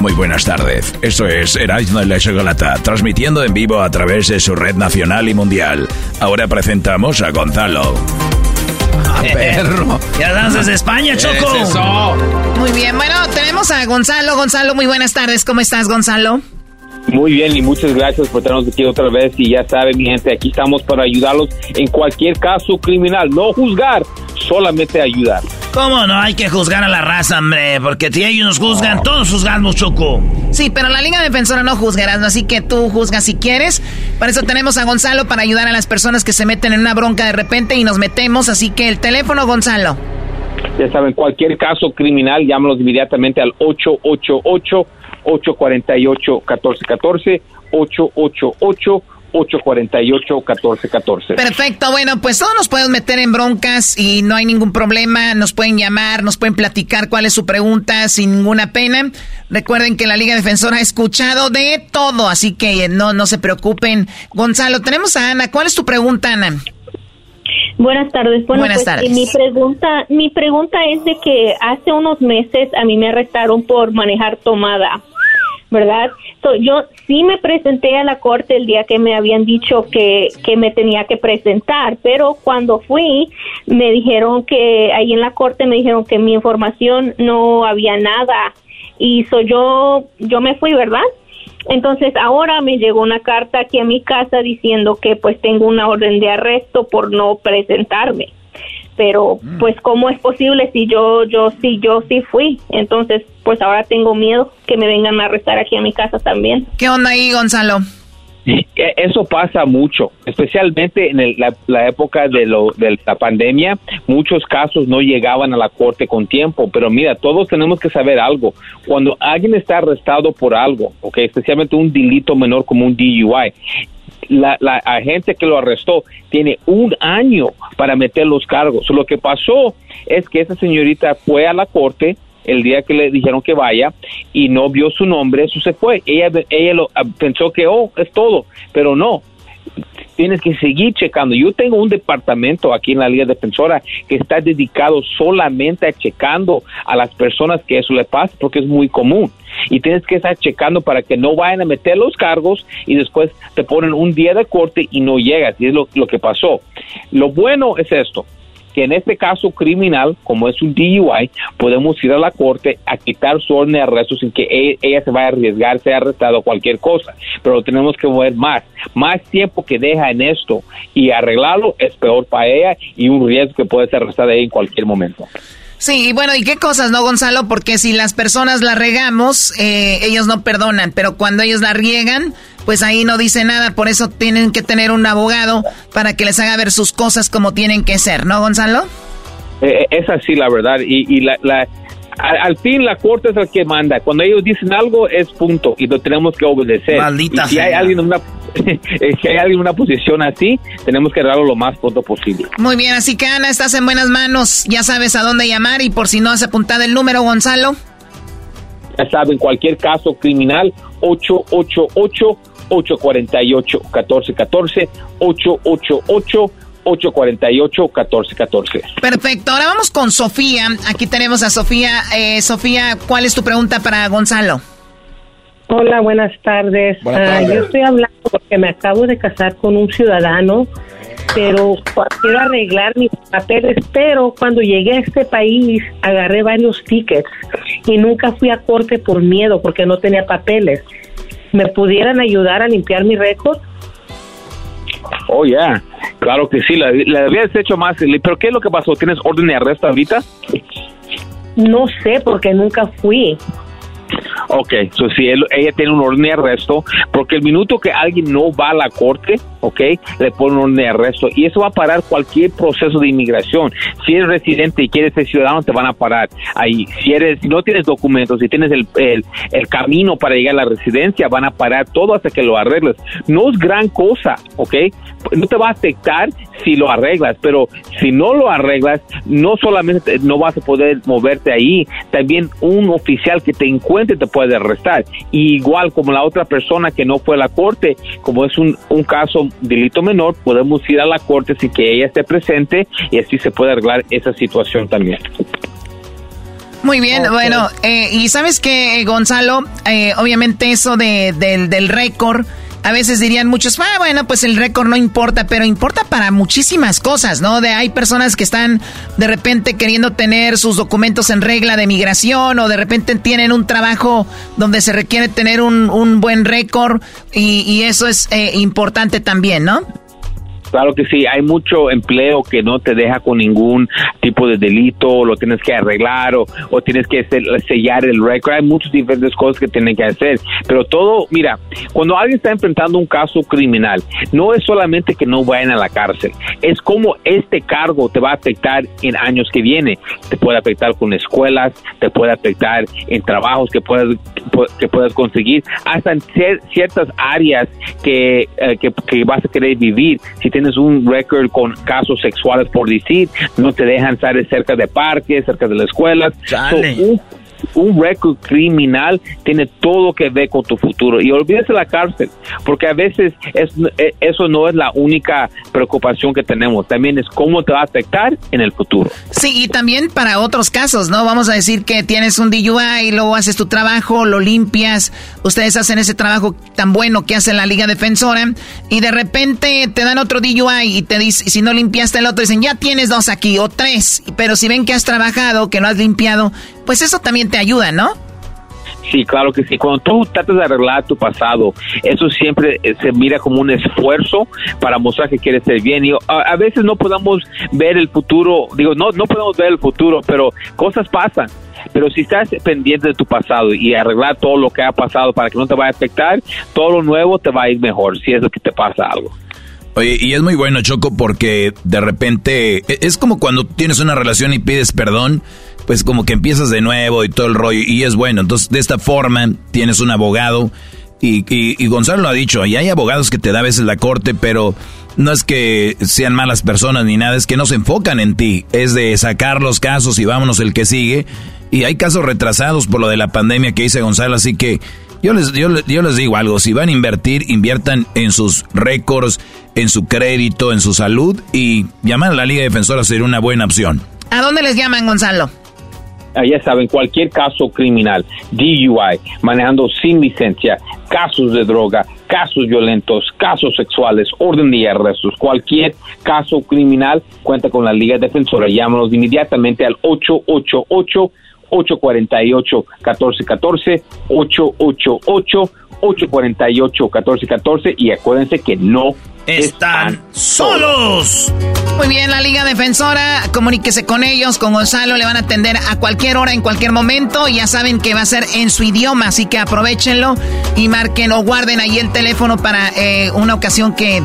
Muy buenas tardes. Esto es Erasmo y la Chocolata, transmitiendo en vivo a través de su red nacional y mundial. Ahora presentamos a Gonzalo. [LAUGHS] Perro. Ya danzas de España, Choco. ¿Qué es eso? Muy bien, bueno, tenemos a Gonzalo. Gonzalo, muy buenas tardes. ¿Cómo estás, Gonzalo? Muy bien y muchas gracias por tenernos aquí otra vez y ya saben mi gente, aquí estamos para ayudarlos en cualquier caso criminal, no juzgar, solamente ayudar. ¿Cómo no? Hay que juzgar a la raza, hombre. Porque si ellos nos juzgan, todos juzgamos, Choco. Sí, pero la Liga Defensora no juzgarás, ¿no? así que tú juzgas si quieres. Para eso tenemos a Gonzalo para ayudar a las personas que se meten en una bronca de repente y nos metemos. Así que el teléfono, Gonzalo. Ya saben, cualquier caso criminal, llámanos inmediatamente al 888-848-1414, 888-848-1414. Perfecto, bueno, pues todos nos podemos meter en broncas y no hay ningún problema. Nos pueden llamar, nos pueden platicar cuál es su pregunta sin ninguna pena. Recuerden que la Liga Defensora ha escuchado de todo, así que no, no se preocupen. Gonzalo, tenemos a Ana. ¿Cuál es tu pregunta, Ana? Buenas tardes. Bueno, Buenas pues, tardes. y Mi pregunta, mi pregunta es de que hace unos meses a mí me arrestaron por manejar tomada, ¿verdad? So, yo sí me presenté a la corte el día que me habían dicho que, que me tenía que presentar, pero cuando fui me dijeron que ahí en la corte me dijeron que mi información no había nada y so yo yo me fui, ¿verdad? Entonces ahora me llegó una carta aquí a mi casa diciendo que pues tengo una orden de arresto por no presentarme. Pero pues cómo es posible si yo yo sí yo sí fui. Entonces pues ahora tengo miedo que me vengan a arrestar aquí a mi casa también. ¿Qué onda ahí, Gonzalo? Eh, Eso pasa mucho, especialmente en el- la, la época de, lo, de la pandemia. Muchos casos no llegaban a la corte con tiempo, pero mira, todos tenemos que saber algo. Cuando alguien está arrestado por algo, okay, especialmente un delito menor como un DUI, la, la agente que lo arrestó tiene un año para meter los cargos. Lo que pasó es que esa señorita fue a la corte el día que le dijeron que vaya y no vio su nombre, eso se fue. Ella, ella lo, ah, pensó que, oh, es todo, pero no. Tienes que seguir checando. Yo tengo un departamento aquí en la Liga Defensora que está dedicado solamente a checando a las personas que eso le pasa porque es muy común. Y tienes que estar checando para que no vayan a meter los cargos y después te ponen un día de corte y no llegas. Y es lo, lo que pasó. Lo bueno es esto que en este caso criminal, como es un DUI, podemos ir a la corte a quitar su orden de arresto sin que e, ella, se vaya a arriesgar, sea arrestado o cualquier cosa. Pero tenemos que mover más. Más tiempo que deja en esto y arreglarlo es peor para ella y un riesgo que puede ser arrestada en cualquier momento. Sí, y bueno, ¿y qué cosas, no, Gonzalo? Porque si las personas la regamos, eh, ellos no perdonan, pero cuando ellos la riegan, pues ahí no dice nada, por eso tienen que tener un abogado para que les haga ver sus cosas como tienen que ser, ¿no, Gonzalo? Eh, eh, es así, la verdad, y, la, al, fin la corte es la que manda. Cuando ellos dicen algo es punto y lo tenemos que obedecer. Maldita si hay alguien en una [LAUGHS] si hay alguien en una posición así, tenemos que darlo lo más pronto posible. Muy bien, así que Ana, estás en buenas manos. Ya sabes a dónde llamar y por si no has apuntado el número, Gonzalo. Ya saben, cualquier caso criminal, 888 848-1414, 888-848-1414. Perfecto, ahora vamos con Sofía. Aquí tenemos a Sofía. Eh, Sofía, ¿cuál es tu pregunta para Gonzalo? Hola, buenas tardes. Ah, yo estoy hablando porque me acabo de casar con un ciudadano, pero quiero arreglar mis papeles, pero cuando llegué a este país agarré varios tickets y nunca fui a corte por miedo porque no tenía papeles. ¿Me pudieran ayudar a limpiar mi récord? Oh, ya. Claro que sí, la, habías hecho más. ¿Pero qué es lo que pasó? ¿Tienes orden de arresto ahorita? No sé, porque nunca fui. Ok, so si ella tiene un orden de arresto, porque el minuto que alguien no va a la corte, ok, le pone un orden de arresto y eso va a parar cualquier proceso de inmigración. Si eres residente y quieres ser ciudadano, te van a parar ahí. Si eres, no tienes documentos, si tienes el, el, el camino para llegar a la residencia, van a parar todo hasta que lo arregles. No es gran cosa, ok, no te va a afectar si lo arreglas, pero si no lo arreglas, no solamente no vas a poder moverte ahí, también un oficial que te encuentre te puede arrestar. igual como la otra persona que no fue a la corte, como es un, un caso delito menor, podemos ir a la corte sin que ella esté presente y así se puede arreglar esa situación también. Muy bien, bueno, eh, y sabes que Gonzalo, eh, obviamente eso de, del, del récord, a veces dirían muchos, ah, bueno, pues el récord no importa, pero importa para muchísimas cosas, ¿no? De hay personas que están de repente queriendo tener sus documentos en regla de migración o de repente tienen un trabajo donde se requiere tener un, buen récord y, eso es eh, importante también, ¿no? Claro que sí, hay mucho empleo que no te deja con ningún tipo de delito, lo tienes que arreglar o, tienes que sellar el récord, hay muchas diferentes cosas que tienen que hacer, pero todo, mira, cuando alguien está enfrentando un caso criminal, no es solamente que no vayan a la cárcel, es como este cargo te va a afectar en años que viene, te puede afectar con escuelas, te puede afectar en trabajos que puedas, que puedas conseguir, hasta en ciertas áreas que, eh, que, que vas a querer vivir, si tienes un récord con casos sexuales por decir, no te dejan estar cerca de parques, cerca de las escuelas un récord criminal tiene todo que ver con tu futuro. Y olvídese la cárcel, porque a veces es, eh, eso no es la única preocupación que tenemos. También es cómo te va a afectar en el futuro. Sí, y también para otros casos, ¿no? Vamos a decir que tienes un DUI, luego haces tu trabajo, lo limpias, ustedes hacen ese trabajo tan bueno que hace la Liga Defensora, y de repente te dan otro DUI y te dicen, si no limpiaste el otro, dicen, ya tienes dos aquí o tres, pero si ven que has trabajado, que no has limpiado, pues eso también te ayuda, ¿no? Sí, claro que sí. Cuando tú tratas de arreglar tu pasado, eso siempre eh, se mira como un esfuerzo para mostrar que quieres ser bien. Y a, veces no podemos ver el futuro, digo, no, no podemos ver el futuro, pero cosas pasan. Pero si estás pendiente de tu pasado y arreglar todo lo que ha pasado para que no te vaya a afectar, todo lo nuevo te va a ir mejor si es lo que te pasa algo. Oye, y es muy bueno, Choco, porque de repente e, es como cuando tienes una relación y pides perdón pues como que empiezas de nuevo y todo el rollo y es bueno. Entonces, de esta forma tienes un abogado y, y, Gonzalo lo ha dicho, y hay abogados que te da a veces la corte, pero no es que sean malas personas ni nada, es que no se enfocan en ti, es de sacar los casos y vámonos el que sigue. Y hay casos retrasados por lo de la pandemia que dice Gonzalo, así que yo les, yo les digo algo, si van a invertir, inviertan en sus récords, en su crédito, en su salud y llamar a la Liga Defensora sería una buena opción. ¿A dónde les llaman, Gonzalo? Ya saben, cualquier caso criminal, DUI, manejando sin licencia, casos de droga, casos violentos, casos sexuales, orden de arrestos, cualquier caso criminal, cuenta con la Liga Defensora. Llámanos inmediatamente al 888 848 1414 888 848-1414 y acuérdense que no están solos. Muy bien, la Liga Defensora, comuníquese con ellos, con Gonzalo, le van a atender a cualquier hora, en cualquier momento. Ya saben que va a ser en su idioma, así que aprovechenlo y marquen o guarden ahí el teléfono para eh, una ocasión que,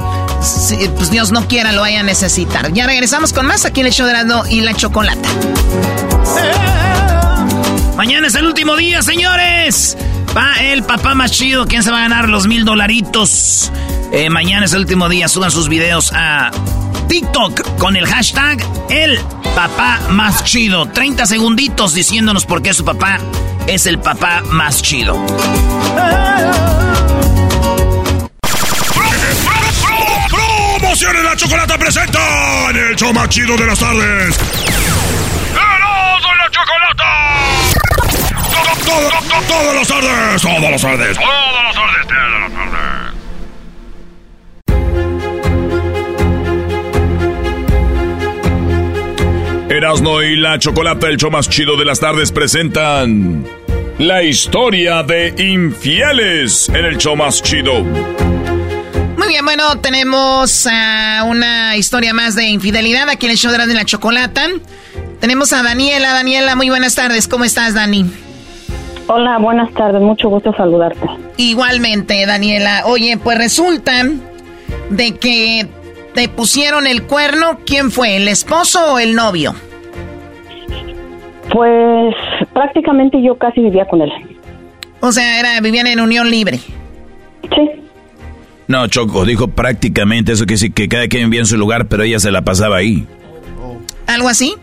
pues Dios no quiera, lo vaya a necesitar. Ya regresamos con más aquí en el show de y la chocolata. Mañana es el último día, señores. Va el papá más chido. ¿Quién se va a ganar los mil dolaritos? Eh, mañana es el último día. Suban sus videos a TikTok con el hashtag El Papá Más Chido. 30 segunditos diciéndonos por qué su papá es el papá más chido. Promociones la chocolate presenta en el show más chido de las tardes. ¡Erasmo la chocolata! todos los tardes, todos los tardes, todos los tardes, todos los. Erasno y la Chocolata, el show más chido de las tardes, presentan la historia de infieles en el show más chido. Bien, bueno, tenemos uh, una historia más de infidelidad aquí en el show de la Chocolata. Tenemos a Daniela. Daniela, muy buenas tardes. ¿Cómo estás, Dani? Hola, buenas tardes, mucho gusto saludarte. Igualmente, Daniela. Oye, pues resulta de que te pusieron el cuerno. ¿Quién fue, el esposo o el novio? Pues prácticamente yo casi vivía con él. O sea, era, vivían en unión libre. Sí. No, Choco, dijo prácticamente eso que sí, que cada quien vivía en su lugar, pero ella se la pasaba ahí. ¿Algo así?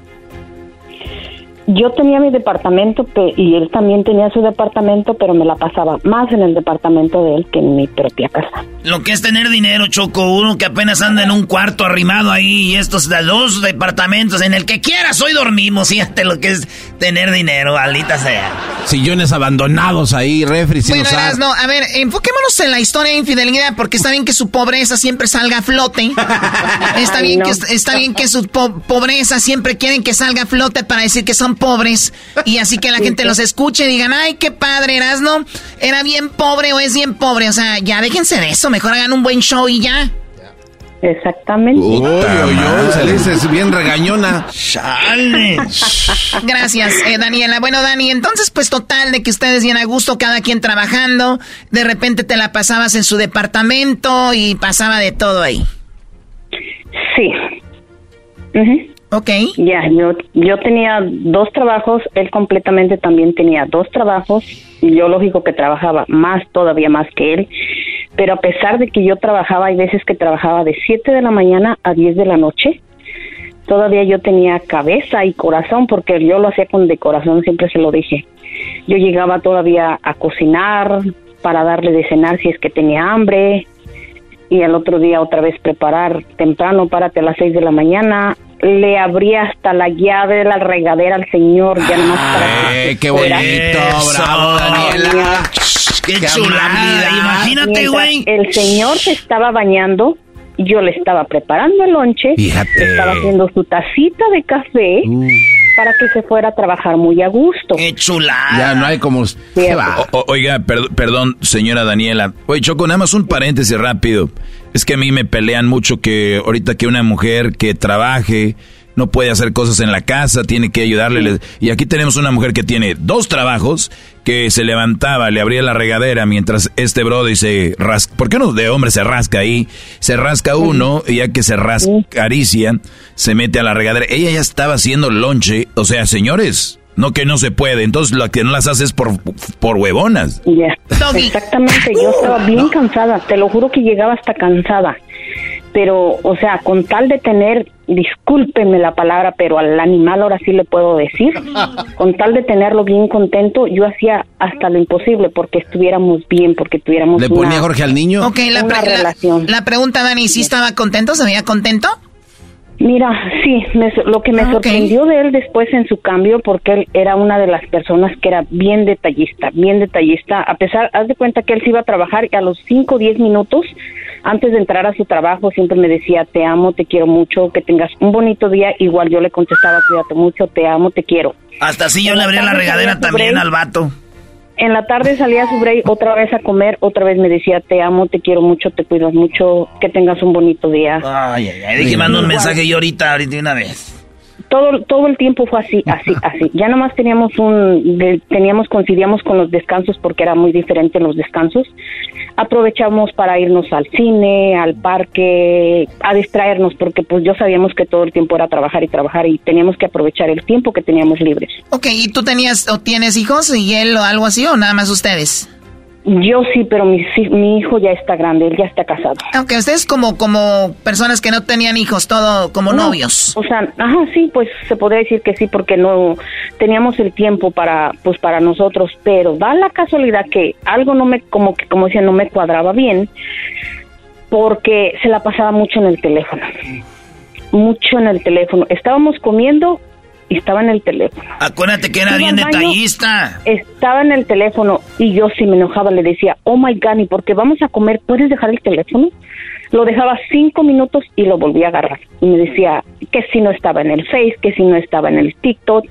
Yo tenía mi departamento y él también tenía su departamento, pero me la pasaba más en el departamento de él que en mi propia casa. Lo que es tener dinero, Choco, uno que apenas anda en un cuarto arrimado ahí y estos de dos departamentos, en el que quieras hoy dormimos, [LAUGHS] fíjate lo que es tener dinero, alita sea. Sillones abandonados ahí, refri sin bueno, no, a ver, enfoquémonos en la historia de infidelidad, porque está bien que su pobreza siempre salga a flote. [LAUGHS] está, bien que, está bien que su pobreza siempre quieren que salga a flote para decir que son pobres y así que la gente los escuche y digan, ay, qué padre, Erasno, era bien pobre o es bien pobre. O sea, ya déjense de eso, mejor hagan un buen show y ya. Exactamente. Uy, uy, bien regañona. Gracias, eh, Daniela. Bueno, Dani, entonces, pues total, de que ustedes bien a gusto, cada quien trabajando. De repente te la pasabas en su departamento y pasaba de todo ahí. Sí. Ok. Ya, yo, yo tenía dos trabajos, él completamente también tenía dos trabajos, y yo lógico que trabajaba más, todavía más que él, pero a pesar de que yo trabajaba, hay veces que trabajaba de 7 de la mañana a 10 de la noche, todavía yo tenía cabeza y corazón, porque yo lo hacía con de corazón, siempre se lo dije. Yo llegaba todavía a cocinar para darle de cenar si es que tenía hambre, y al otro día otra vez preparar temprano, párate a las 6 de la mañana, le abría hasta la llave de la regadera al señor, ya nomás para ¡Qué bonito! ¡Bravo, Daniela! ¡Qué, chulada! Imagínate, güey. El señor se estaba bañando, yo le estaba preparando el lonche, estaba haciendo su tacita de café. Uh. para que se fuera a trabajar muy a gusto. ¡Qué chulada! Ya no hay como... oiga, perdón, señora Daniela. Oye, Choco, nada más un paréntesis rápido. Es que a mí me pelean mucho que ahorita que una mujer que trabaje no puede hacer cosas en la casa, tiene que ayudarle. Y aquí tenemos una mujer que tiene dos trabajos, que se levantaba, le abría la regadera mientras este brody se rasca. ¿Por qué uno de hombre se rasca ahí? Se rasca uno y ya que se rasca, acaricia, se mete a la regadera. Ella ya estaba haciendo lonche. O sea, señores, no que no se puede. Entonces lo que no las haces por, por huevonas. Exactamente, yo estaba bien cansada. Te lo juro que llegaba hasta cansada. pero, o sea, con tal de tener, discúlpenme la palabra, pero al animal ahora sí le puedo decir, [LAUGHS] con tal de tenerlo bien contento, yo hacía hasta lo imposible porque estuviéramos bien, porque tuviéramos ¿Le ponía Jorge al niño? Ok, la, relación. La, pregunta, Dani, ¿sí estaba contento? ¿Se veía contento? Mira, sí, lo que me ah, sorprendió de él después en su cambio, porque él era una de las personas que era bien detallista, bien detallista, a pesar, haz de cuenta que él se iba a trabajar y a los 5 o 10 minutos, antes de entrar a su trabajo, siempre me decía, te amo, te quiero mucho, que tengas un bonito día, igual yo le contestaba, cuídate mucho, te amo, te quiero. Hasta así yo le abría la regadera también al vato. En la tarde salía a su break otra vez a comer, otra vez me decía, te amo, te quiero mucho, te cuidas mucho, que tengas un bonito día. Ay, ay, ay, dije, mando un mensaje yo ahorita, ahorita de una vez todo todo el tiempo fue así, así, [LAUGHS] así. Ya nomás teníamos un, teníamos, coincidíamos con los descansos porque era muy diferente los descansos. Aprovechamos para irnos al cine, al parque, a distraernos porque pues yo sabíamos que todo el tiempo era trabajar y trabajar y teníamos que aprovechar el tiempo que teníamos libres. Ok, ¿y tú tenías o tienes hijos y él o algo así o nada más ustedes? Yo sí, pero mi, mi hijo ya está grande, él ya está casado. Aunque ustedes como como personas que no tenían hijos, todo como novios. O sea, ajá, sí, pues se podría decir que sí, porque no teníamos el tiempo para, pues para nosotros, pero da la casualidad que algo no me, como que, como decía, no me cuadraba bien, porque se la pasaba mucho en el teléfono, mucho en el teléfono. Estábamos comiendo y estaba en el teléfono. Acuérdate que era bien detallista. Estaba en el teléfono y yo si me enojaba le decía, oh my God, ¿y porque vamos a comer? ¿Puedes dejar el teléfono? Lo dejaba cinco minutos y lo volví a agarrar. Y me decía que si no estaba en el Face, que si no estaba en el TikTok.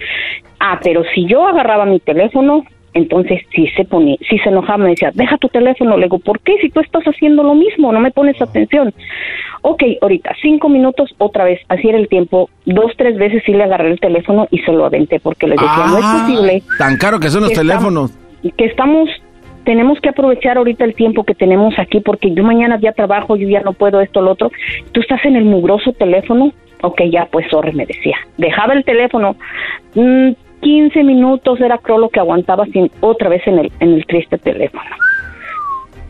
Ah, pero si yo agarraba mi teléfono, entonces sí se ponía, sí se enojaba, me decía, deja tu teléfono. Le digo, ¿por qué? Si tú estás haciendo lo mismo, no me pones atención. Ok, ahorita, cinco minutos, otra vez, así era el tiempo. Dos, tres veces sí le agarré el teléfono y se lo aventé porque le decía, no es ah, posible. Tan caro que son los teléfonos. que estamos tenemos que aprovechar ahorita el tiempo que tenemos aquí porque yo mañana ya trabajo, yo ya no puedo esto, lo otro. Tú estás en el mugroso teléfono, ok, ya pues sorry, me decía. Dejaba el teléfono, mm, 15 minutos era creo lo que aguantaba sin otra vez en el, en el triste teléfono.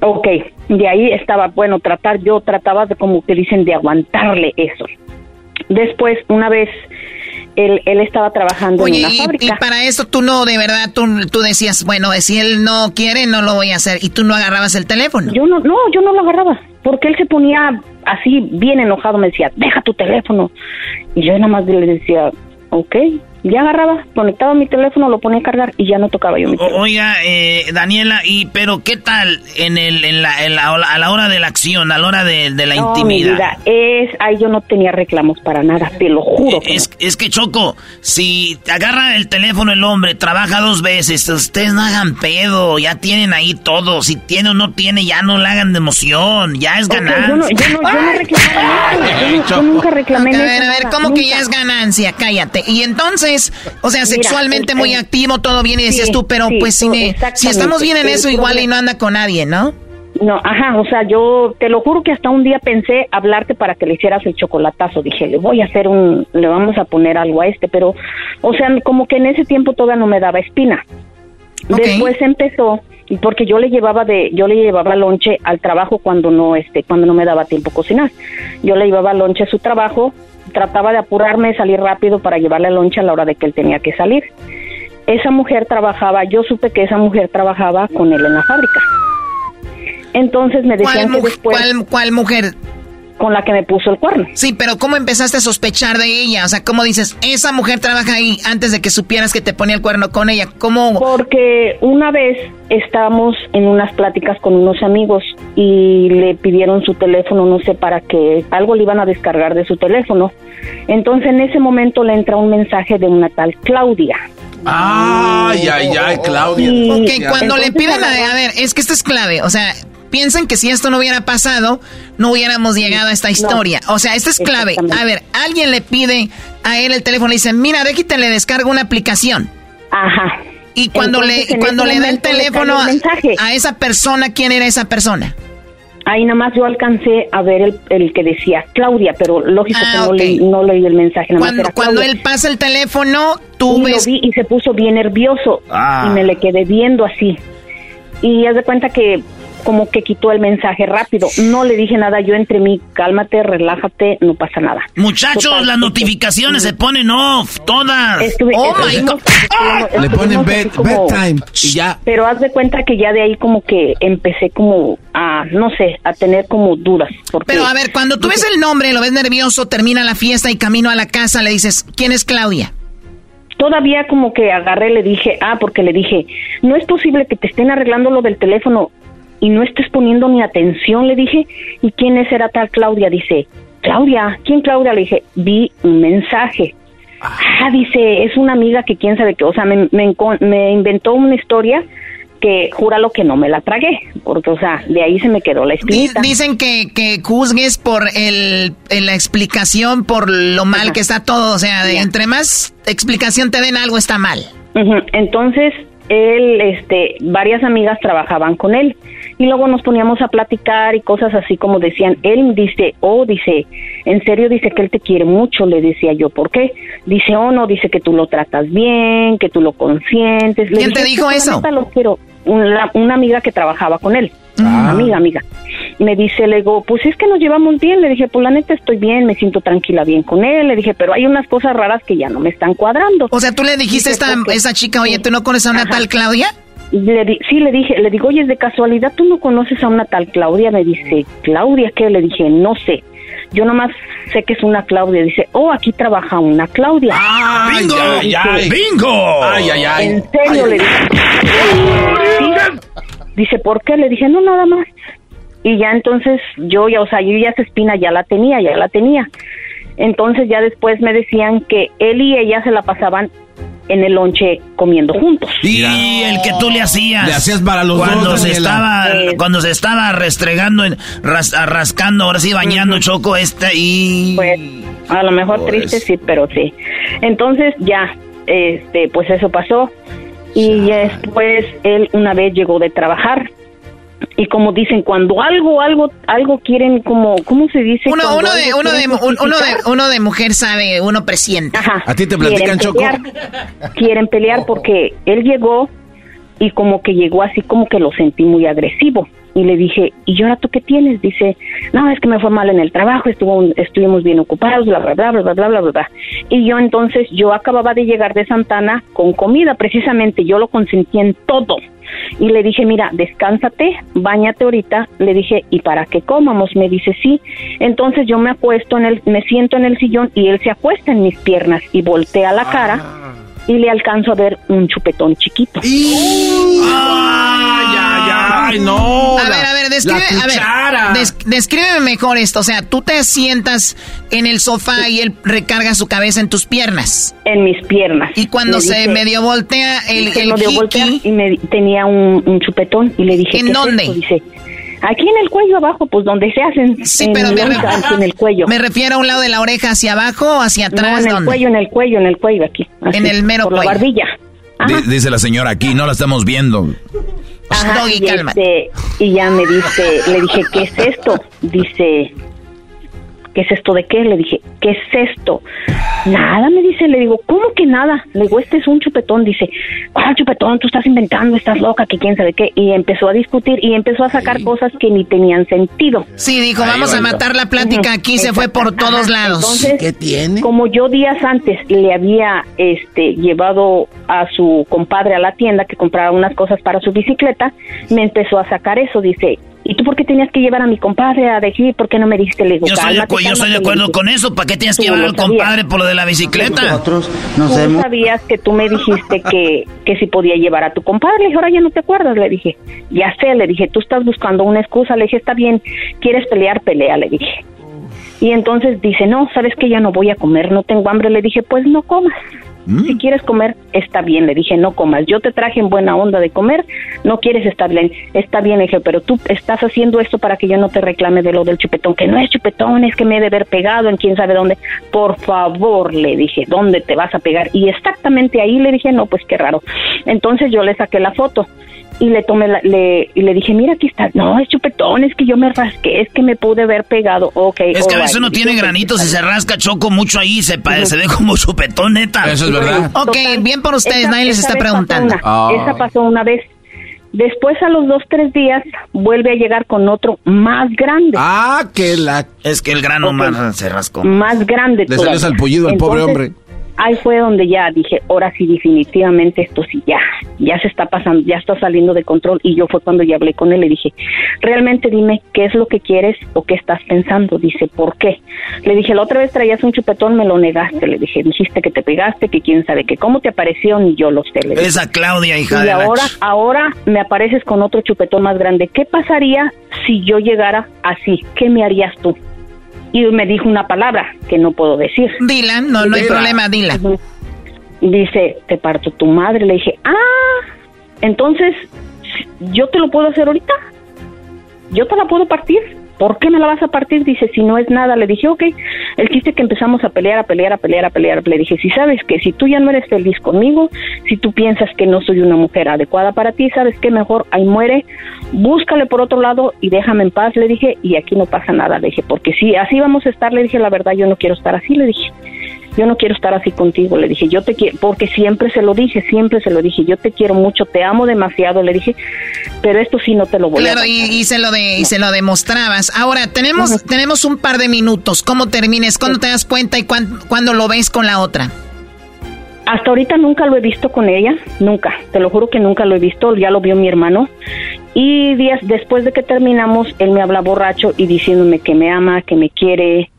Ok, de ahí estaba, bueno, tratar, yo trataba de como que dicen, de aguantarle eso. Después, una vez, él, él estaba trabajando en una fábrica. Y para eso tú no, de verdad, tú, tú decías, bueno, si él no quiere, no lo voy a hacer. ¿Y tú no agarrabas el teléfono? Yo no, no, yo no lo agarraba. Porque él se ponía así, bien enojado, me decía, deja tu teléfono. Y yo nada más le decía, ok, ya agarraba, conectaba mi teléfono, lo ponía a cargar y ya no tocaba yo mi teléfono. Oiga, eh, Daniela, y pero qué tal en el en la, a la hora de la acción, a la hora de, la intimidad? es, ahí yo no tenía reclamos para nada, te lo juro. es, que es que Choco, si agarra el teléfono el hombre, trabaja dos veces, ustedes no hagan pedo, ya tienen ahí todo, si tiene o no tiene, ya no le hagan de emoción, ya es ganancia. yo, no, yo, no, [LAUGHS] reclamé yo, nunca reclamé A ver, a ver, ¿cómo que ya es ganancia? Cállate. Y entonces o sea, sexualmente muy activo, todo bien y decías tú, pero pues si, me, si estamos bien en eso igual y no anda con nadie, ¿no? No, ajá, o sea, yo te lo juro que hasta un día pensé hablarte para que le hicieras el chocolatazo. Dije, le voy a hacer un, le vamos a poner algo a este, pero, o sea, como que en ese tiempo todavía no me daba espina. Después empezó, porque yo le llevaba de, yo le llevaba lonche al trabajo cuando no, este, cuando no me daba tiempo cocinar. Yo le llevaba lonche a su trabajo trataba de apurarme, salir rápido para llevarle loncha a la hora de que él tenía que salir. Esa mujer trabajaba, yo supe que esa mujer trabajaba con él en la fábrica. Entonces me decían que después... ¿cuál, ¿Cuál mujer? Con la que me puso el cuerno. Sí, pero ¿cómo empezaste a sospechar de ella? O sea, ¿cómo dices, esa mujer trabaja ahí antes de que supieras que te ponía el cuerno con ella? ¿Cómo? Porque una vez estábamos en unas pláticas con unos amigos y le pidieron su teléfono, no sé para qué, algo le iban a descargar de su teléfono. Entonces en ese momento le entra un mensaje de una tal Claudia. Ay, ay, ay, Claudia. ok, cuando le piden a, a ver, es que esto es clave, o sea, piensen que si esto no hubiera pasado, no hubiéramos llegado a esta historia. o sea, esto es clave. A ver, alguien le pide a él el teléfono y dice, mira, de aquí te le descargo una aplicación. Ajá. Y cuando le cuando le da el teléfono a, esa persona, ¿quién era esa persona? Ahí nada más yo alcancé a ver el, que decía Claudia, pero lógico que ah, no, leí, no, leí, el mensaje. cuando, cuando él pasa el teléfono, tú y ves... y se puso bien nervioso y ah. me le quedé viendo así. Y haz de cuenta que como que quitó el mensaje rápido. No le dije nada, yo entre mí, cálmate, relájate, no pasa nada. Muchachos, las notificaciones se ponen off, todas. oh my God. Le ponen bedtime y ya. Pero haz de cuenta que ya de ahí como que empecé como a, no sé, a tener como dudas. Pero a ver, cuando tú ves el nombre, lo ves nervioso, termina la fiesta y camino a la casa, le dices, ¿quién es Claudia? todavía como que agarré, le dije, ah, porque le dije, no es posible que te estén arreglando lo del teléfono y no estés poniendo ni atención, le dije, ¿y quién es era tal Claudia? Dice, Claudia, ¿quién Claudia? Le dije, vi un mensaje. Ah, dice, es una amiga que quién sabe qué, o sea, me, me, me inventó una historia que júralo que no me la tragué, porque, o sea, de ahí se me quedó la espinita. Dicen que, que juzgues por el, la explicación, por lo mal que está todo, o sea, de, entre más explicación te den algo está mal. Entonces, él, este, varias amigas trabajaban con él y luego nos poníamos a platicar y cosas así como decían, él dice, oh, dice, en serio dice que él te quiere mucho, le decía yo, ¿por qué? Dice, oh, no, dice que tú lo tratas bien, que tú lo consientes. ¿Quién te dijo eso? Lo quiero. Una, una, amiga que trabajaba con él, ah. amiga, amiga. Me dice, le digo, pues es que nos llevamos bien, le dije, pues la neta estoy bien, me siento tranquila bien con él, le dije, pero hay unas cosas raras que ya no me están cuadrando. O sea, tú le dijiste a esta, esa chica, oye, ¿tú no conoces a una tal Claudia? Le sí, le dije, le digo, oye, es de casualidad, ¿tú no conoces a una tal Claudia? Me dice, ¿Claudia qué? Le dije, no sé. Yo nomás sé que es una Claudia. Dice, oh, aquí trabaja una Claudia. ¡Ah, bingo! Ay, ay, ¡Bingo! Ay, ay, ay. En serio, le dije. Dice, ¿por qué? Le dije, no, nada más. Y ya entonces yo ya, o sea, yo ya esa espina ya la tenía, ya la tenía. Entonces ya después me decían que él y ella se la pasaban en el lonche comiendo juntos. Y el que tú le hacías. Le hacías para los cuando dos, se estaba Cuando se estaba restregando, en, rascando, ahora sí bañando Choco esta y... Pues a lo mejor pues. triste sí, pero sí. Entonces ya, este, pues eso pasó. Y después él una vez llegó de trabajar y como dicen cuando algo algo algo quieren como cómo se dice uno uno de uno de, uno de uno de mujer sabe uno presiente. A ti te platican choco. quieren pelear porque él llegó y como que llegó así como que lo sentí muy agresivo. Y le dije, ¿y ahora tú qué tienes? Dice, no, es que me fue mal en el trabajo, estuvo, estuvimos bien ocupados, bla, bla, bla, bla, bla, bla, bla, bla. Y yo entonces, yo acababa de llegar de Santana con comida, precisamente, yo lo consentí en todo. Y le dije, mira, descánsate, bañate ahorita. Le dije, ¿y para qué comamos? Me dice, sí. Entonces yo me acuesto en el, me siento en el sillón y él se acuesta en mis piernas y voltea la cara ah. Y le alcanzo a ver un chupetón chiquito. ¡Ay, ay, ay! No. A ver, a ver, describe, a ver, descríbeme mejor esto. O sea, tú te sientas en el sofá y él recarga su cabeza en tus piernas. En mis piernas. Y cuando se medio voltea, el, el medio voltea y me tenía un, chupetón y le dije, ¿en dónde? Dice, Aquí en el cuello abajo, pues donde se hacen. Sí, pero me, en el cuello. ¿Me refiero a un lado de la oreja hacia abajo o hacia atrás? en el cuello, en el cuello, en el cuello aquí. en el mero por la barbilla. Dice la señora aquí, no la estamos viendo. Ajá, y, este, y ya me dice, le dije, ¿qué es esto? Dice, ¿qué es esto de qué? Le dije, ¿qué es esto? Nada, me dice, le digo, ¿cómo que nada? Le digo, este es un chupetón, dice, ¿cuál chupetón? Tú estás inventando, estás loca, que quién sabe qué. Y empezó a discutir y empezó a sacar cosas que ni tenían sentido. Sí, dijo, vamos a matar la plática aquí, se fue por todos lados. Entonces, ¿qué tiene? Como yo días antes le había este llevado a su compadre a la tienda que comprara unas cosas para su bicicleta, me empezó a sacar eso, dice, ¿y tú por qué tenías que llevar a mi compadre a decir por qué no me dijiste le Yo soy, yo soy de acuerdo con eso, ¿para qué tienes que llevar al compadre por lo de la bicicleta? Nosotros no tú sabías que tú me dijiste que, que si podía llevar a tu compadre, le dije, ahora ya no te acuerdas, le dije, ya sé, le dije, tú estás buscando una excusa, le dije, está bien, quieres pelear, pelea, le dije. Y entonces dice, no, sabes que ya no voy a comer, no tengo hambre, le dije, pues no comas. Mm. Si quieres comer, está bien. Le dije, no comas. Yo te traje en buena onda de comer, no quieres estar bien. Está bien, le dije, pero tú estás haciendo esto para que yo no te reclame de lo del chupetón, que no es chupetón, es que me he de haber pegado en quién sabe dónde. Por favor, le dije, ¿dónde te vas a pegar? Y exactamente ahí le dije, no, pues qué raro. Entonces yo le saqué la foto y le tomé la, le, y le dije, mira, aquí está. No, es chupetón, es que yo me rasqué, es que me pude haber pegado. Ok. Es que a veces uno tiene granitos y se rasca choco mucho ahí, se, se ve como chupetón, neta. Eso es verdad. Ok, bien por ustedes, nadie les está preguntando. Esa pasó una vez. Después a los dos, tres días vuelve a llegar con otro más grande. Ah, que la... Es que el grano más se rascó. Más grande. Le salió salpullido al pobre hombre ahí fue donde ya dije, ahora sí definitivamente esto sí ya, ya se está pasando, ya está saliendo de control y yo fue cuando ya hablé con él le dije, realmente dime qué es lo que quieres o qué estás pensando, dice, ¿por qué? Le dije, la otra vez traías un chupetón, me lo negaste, le dije, dijiste que te pegaste, que quién sabe, que cómo te apareció, ni yo lo sé. Le Esa Claudia, hija y ahora, ahora me apareces con otro chupetón más grande, ¿qué pasaría si yo llegara así? ¿Qué me harías tú? Me dijo una palabra que no puedo decir. Dila, no, no hay problema, dila. Dice, te parto tu madre. Le dije, ah, entonces, ¿yo te lo puedo hacer ahorita? ¿Yo te la puedo partir? ¿Por qué me la vas a partir? Dice, si no es nada. Le dije, ok. El chiste que empezamos a pelear, a pelear, a pelear, a pelear. Le dije, si sabes que si tú ya no eres feliz conmigo, si tú piensas que no soy una mujer adecuada para ti, sabes que mejor ahí muere, búscale por otro lado y déjame en paz, le dije, y aquí no pasa nada. Le dije, porque si así vamos a estar, le dije, la verdad, yo no quiero estar así, le dije yo no quiero estar así contigo, le dije, yo te quiero, porque siempre se lo dije, siempre se lo dije, yo te quiero mucho, te amo demasiado, le dije, pero esto sí no te lo voy a Claro, y, se lo de, y se lo demostrabas. Ahora, tenemos, tenemos un par de minutos, ¿cómo termines? ¿Cuándo te das cuenta y cuándo, lo ves con la otra? Hasta ahorita nunca lo he visto con ella, nunca, te lo juro que nunca lo he visto, ya lo vio mi hermano. Y días después de que terminamos, él me habla borracho y diciéndome que me ama, que me quiere,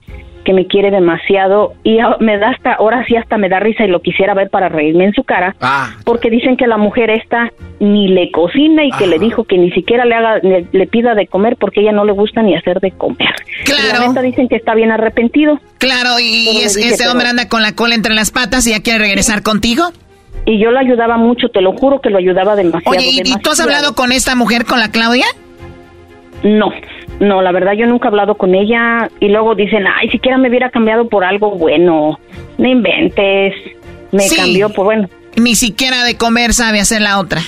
que me quiere demasiado y me da hasta, ahora sí hasta me da risa y lo quisiera ver para reírme en su cara, ah. porque dicen que la mujer esta ni le cocina y que le dijo que ni siquiera le haga, le, pida de comer porque ella no le gusta ni hacer de comer. Claro. Y dicen que está bien arrepentido. Claro, y, ese hombre anda con la cola entre las patas y ya quiere regresar contigo. Y yo lo ayudaba mucho, te lo juro que lo ayudaba demasiado. Oye, ¿y, tú has hablado con esta mujer, con la Claudia? No, no, la verdad yo nunca he hablado con ella y luego dicen, ay, siquiera me hubiera cambiado por algo bueno. No inventes. Me cambió por bueno. Ni siquiera de comer sabe hacer la otra.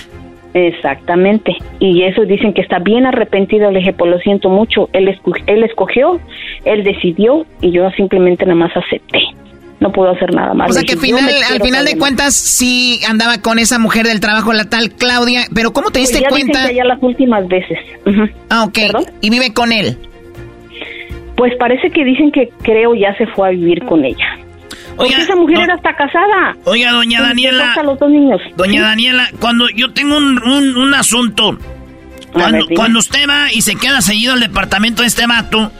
Exactamente. Y eso dicen que está bien arrepentido. Le dije, pues lo siento mucho. Él, él escogió, él decidió y yo simplemente nada más acepté no puedo hacer nada más. O sea que final, al final de cuentas sí andaba con esa mujer del trabajo, la tal Claudia, pero ¿cómo te diste cuenta? ya las últimas veces. Ah, ok. ¿Y vive con él? Pues parece que dicen que creo ya se fue a vivir con ella. Oiga, esa mujer era hasta casada. Oiga, doña Daniela. los dos niños. Doña Daniela, cuando yo tengo un, un, asunto, cuando, cuando usted va y se queda seguido al departamento de este mato,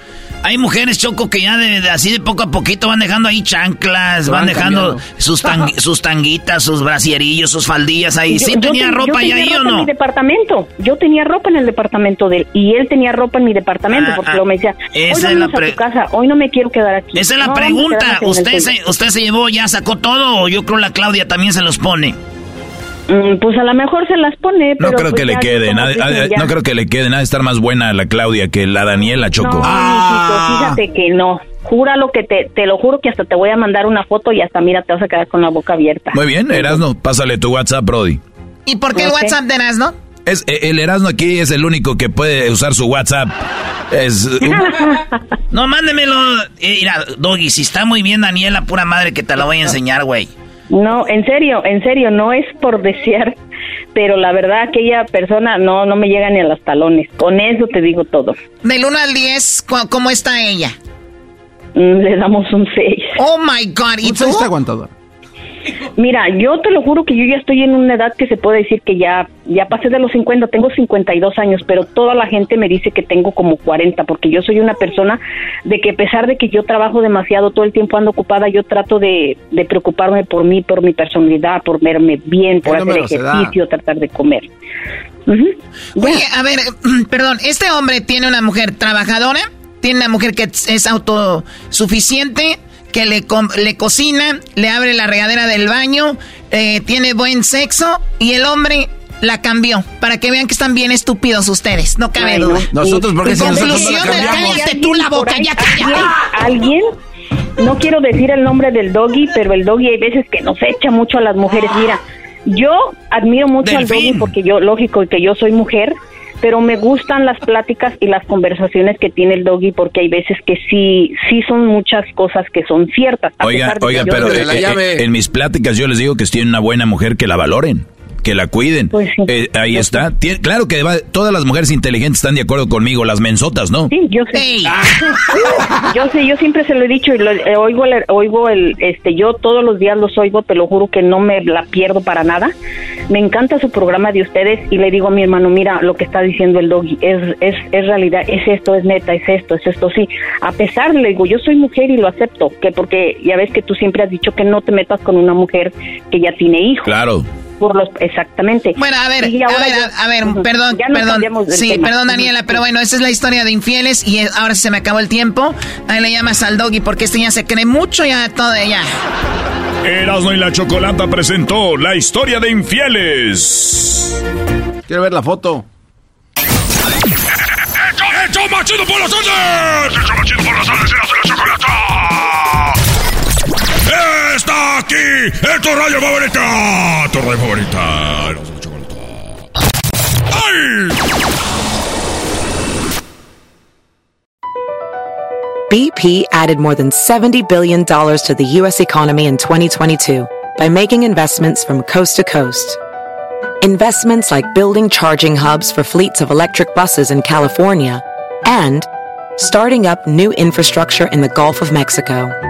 hay mujeres, Choco, que ya de, así de poco a poquito van dejando ahí chanclas, van, dejando sus, [LAUGHS] sus tanguitas, sus brasierillos, sus faldillas ahí. ¿Sí tenía ropa ahí, ahí o no? En mi departamento. Yo tenía ropa en el departamento de él y él tenía ropa en mi departamento ah, porque lo me decía, hoy es la a tu casa, hoy no me quiero quedar aquí. Esa es la pregunta. ¿Usted se, ¿Usted se llevó, ya sacó todo o yo creo la Claudia también se los pone? Mm, pues a lo mejor se las pone. no creo pues que le quede, nada, no creo que le quede nada de estar más buena la Claudia que la Daniela Choco. No, ah. fíjate que no. Júralo que te, te lo juro que hasta te voy a mandar una foto y hasta mira, te vas a quedar con la boca abierta. Muy bien, Erasno, pásale tu WhatsApp, Brody. ¿Y por qué el WhatsApp de Erasno? Es, eh, el Erasno aquí es el único que puede usar su WhatsApp. Es, [LAUGHS] no, mándemelo. Eh, mira, Doggy, si está muy bien Daniela, pura madre que te la voy a enseñar, güey. No, en serio, en serio, no es por desear, pero la verdad aquella persona no no me llega ni a los talones. Con eso te digo todo. Del 1 al 10, ¿cómo está ella? Mm, le damos un 6. Oh my god, ¿y tú? está aguantador. Mira, yo te lo juro que yo ya estoy en una edad que se puede decir que ya ya pasé de los 50, tengo 52 años, pero toda la gente me dice que tengo como 40 porque yo soy una persona de que a pesar de que yo trabajo demasiado, todo el tiempo ando ocupada, yo trato de, preocuparme por mí, por mi personalidad, por verme bien, por hacer ejercicio, tratar de comer. Oye, a ver, [CLEARS THROAT] perdón, este hombre tiene una mujer trabajadora, tiene una mujer que es autosuficiente, que le, le cocina, le abre la regadera del baño, eh, tiene buen sexo y el hombre la cambió. Para que vean que están bien estúpidos ustedes. No cabe duda. Nosotros, porque si nosotros cállate tú la boca, ya cállate. ¿Alguien? No quiero decir el nombre del doggy, pero el doggy hay veces que nos echa mucho a las mujeres. Mira, yo admiro mucho al doggy porque yo, lógico, que yo soy mujer pero me gustan las pláticas y las conversaciones que tiene el doggy porque hay veces que sí, sí son muchas cosas que son ciertas. Oiga, oiga, pero eh, eh, en mis pláticas yo les digo que si tienen una buena mujer que la valoren. Que la cuiden. Pues eh, ahí está. claro que todas las mujeres inteligentes están de acuerdo conmigo, las mensotas, ¿no? Sí, yo sé. [LAUGHS] yo sé, yo siempre se lo he dicho y lo, eh, oigo, el, oigo el, este, yo todos los días los oigo, te lo juro que no me la pierdo para nada. Me encanta su programa de ustedes y le digo a mi hermano, mira, lo que está diciendo el doggy es, es, es realidad, es esto, es neta, es esto, es esto, sí. A pesar, le digo, yo soy mujer y lo acepto, que porque ya ves que tú siempre has dicho que no te metas con una mujer que ya tiene hijos. Claro por los exactamente. Bueno, a ver, a ver, a, ver, perdón, perdón. Sí, perdón Daniela, pero bueno, esa es la historia de infieles y ahora se me acabó el tiempo. Ahí le llamas al doggy porque este ya se cree mucho ya todo ya. Erasmo y la Chocolata presentó la historia de infieles. Quiero ver la foto. ¡Hecho machido por las tardes! ¡Hecho machido por las tardes! Aquí! ¡Es tu radio favorita! ¡Tu radio favorita! BP added more than $70 billion to the U.S. economy in 2022 by making investments from coast to coast. Investments like building charging hubs for fleets of electric buses in California and starting up new infrastructure in the Gulf of Mexico.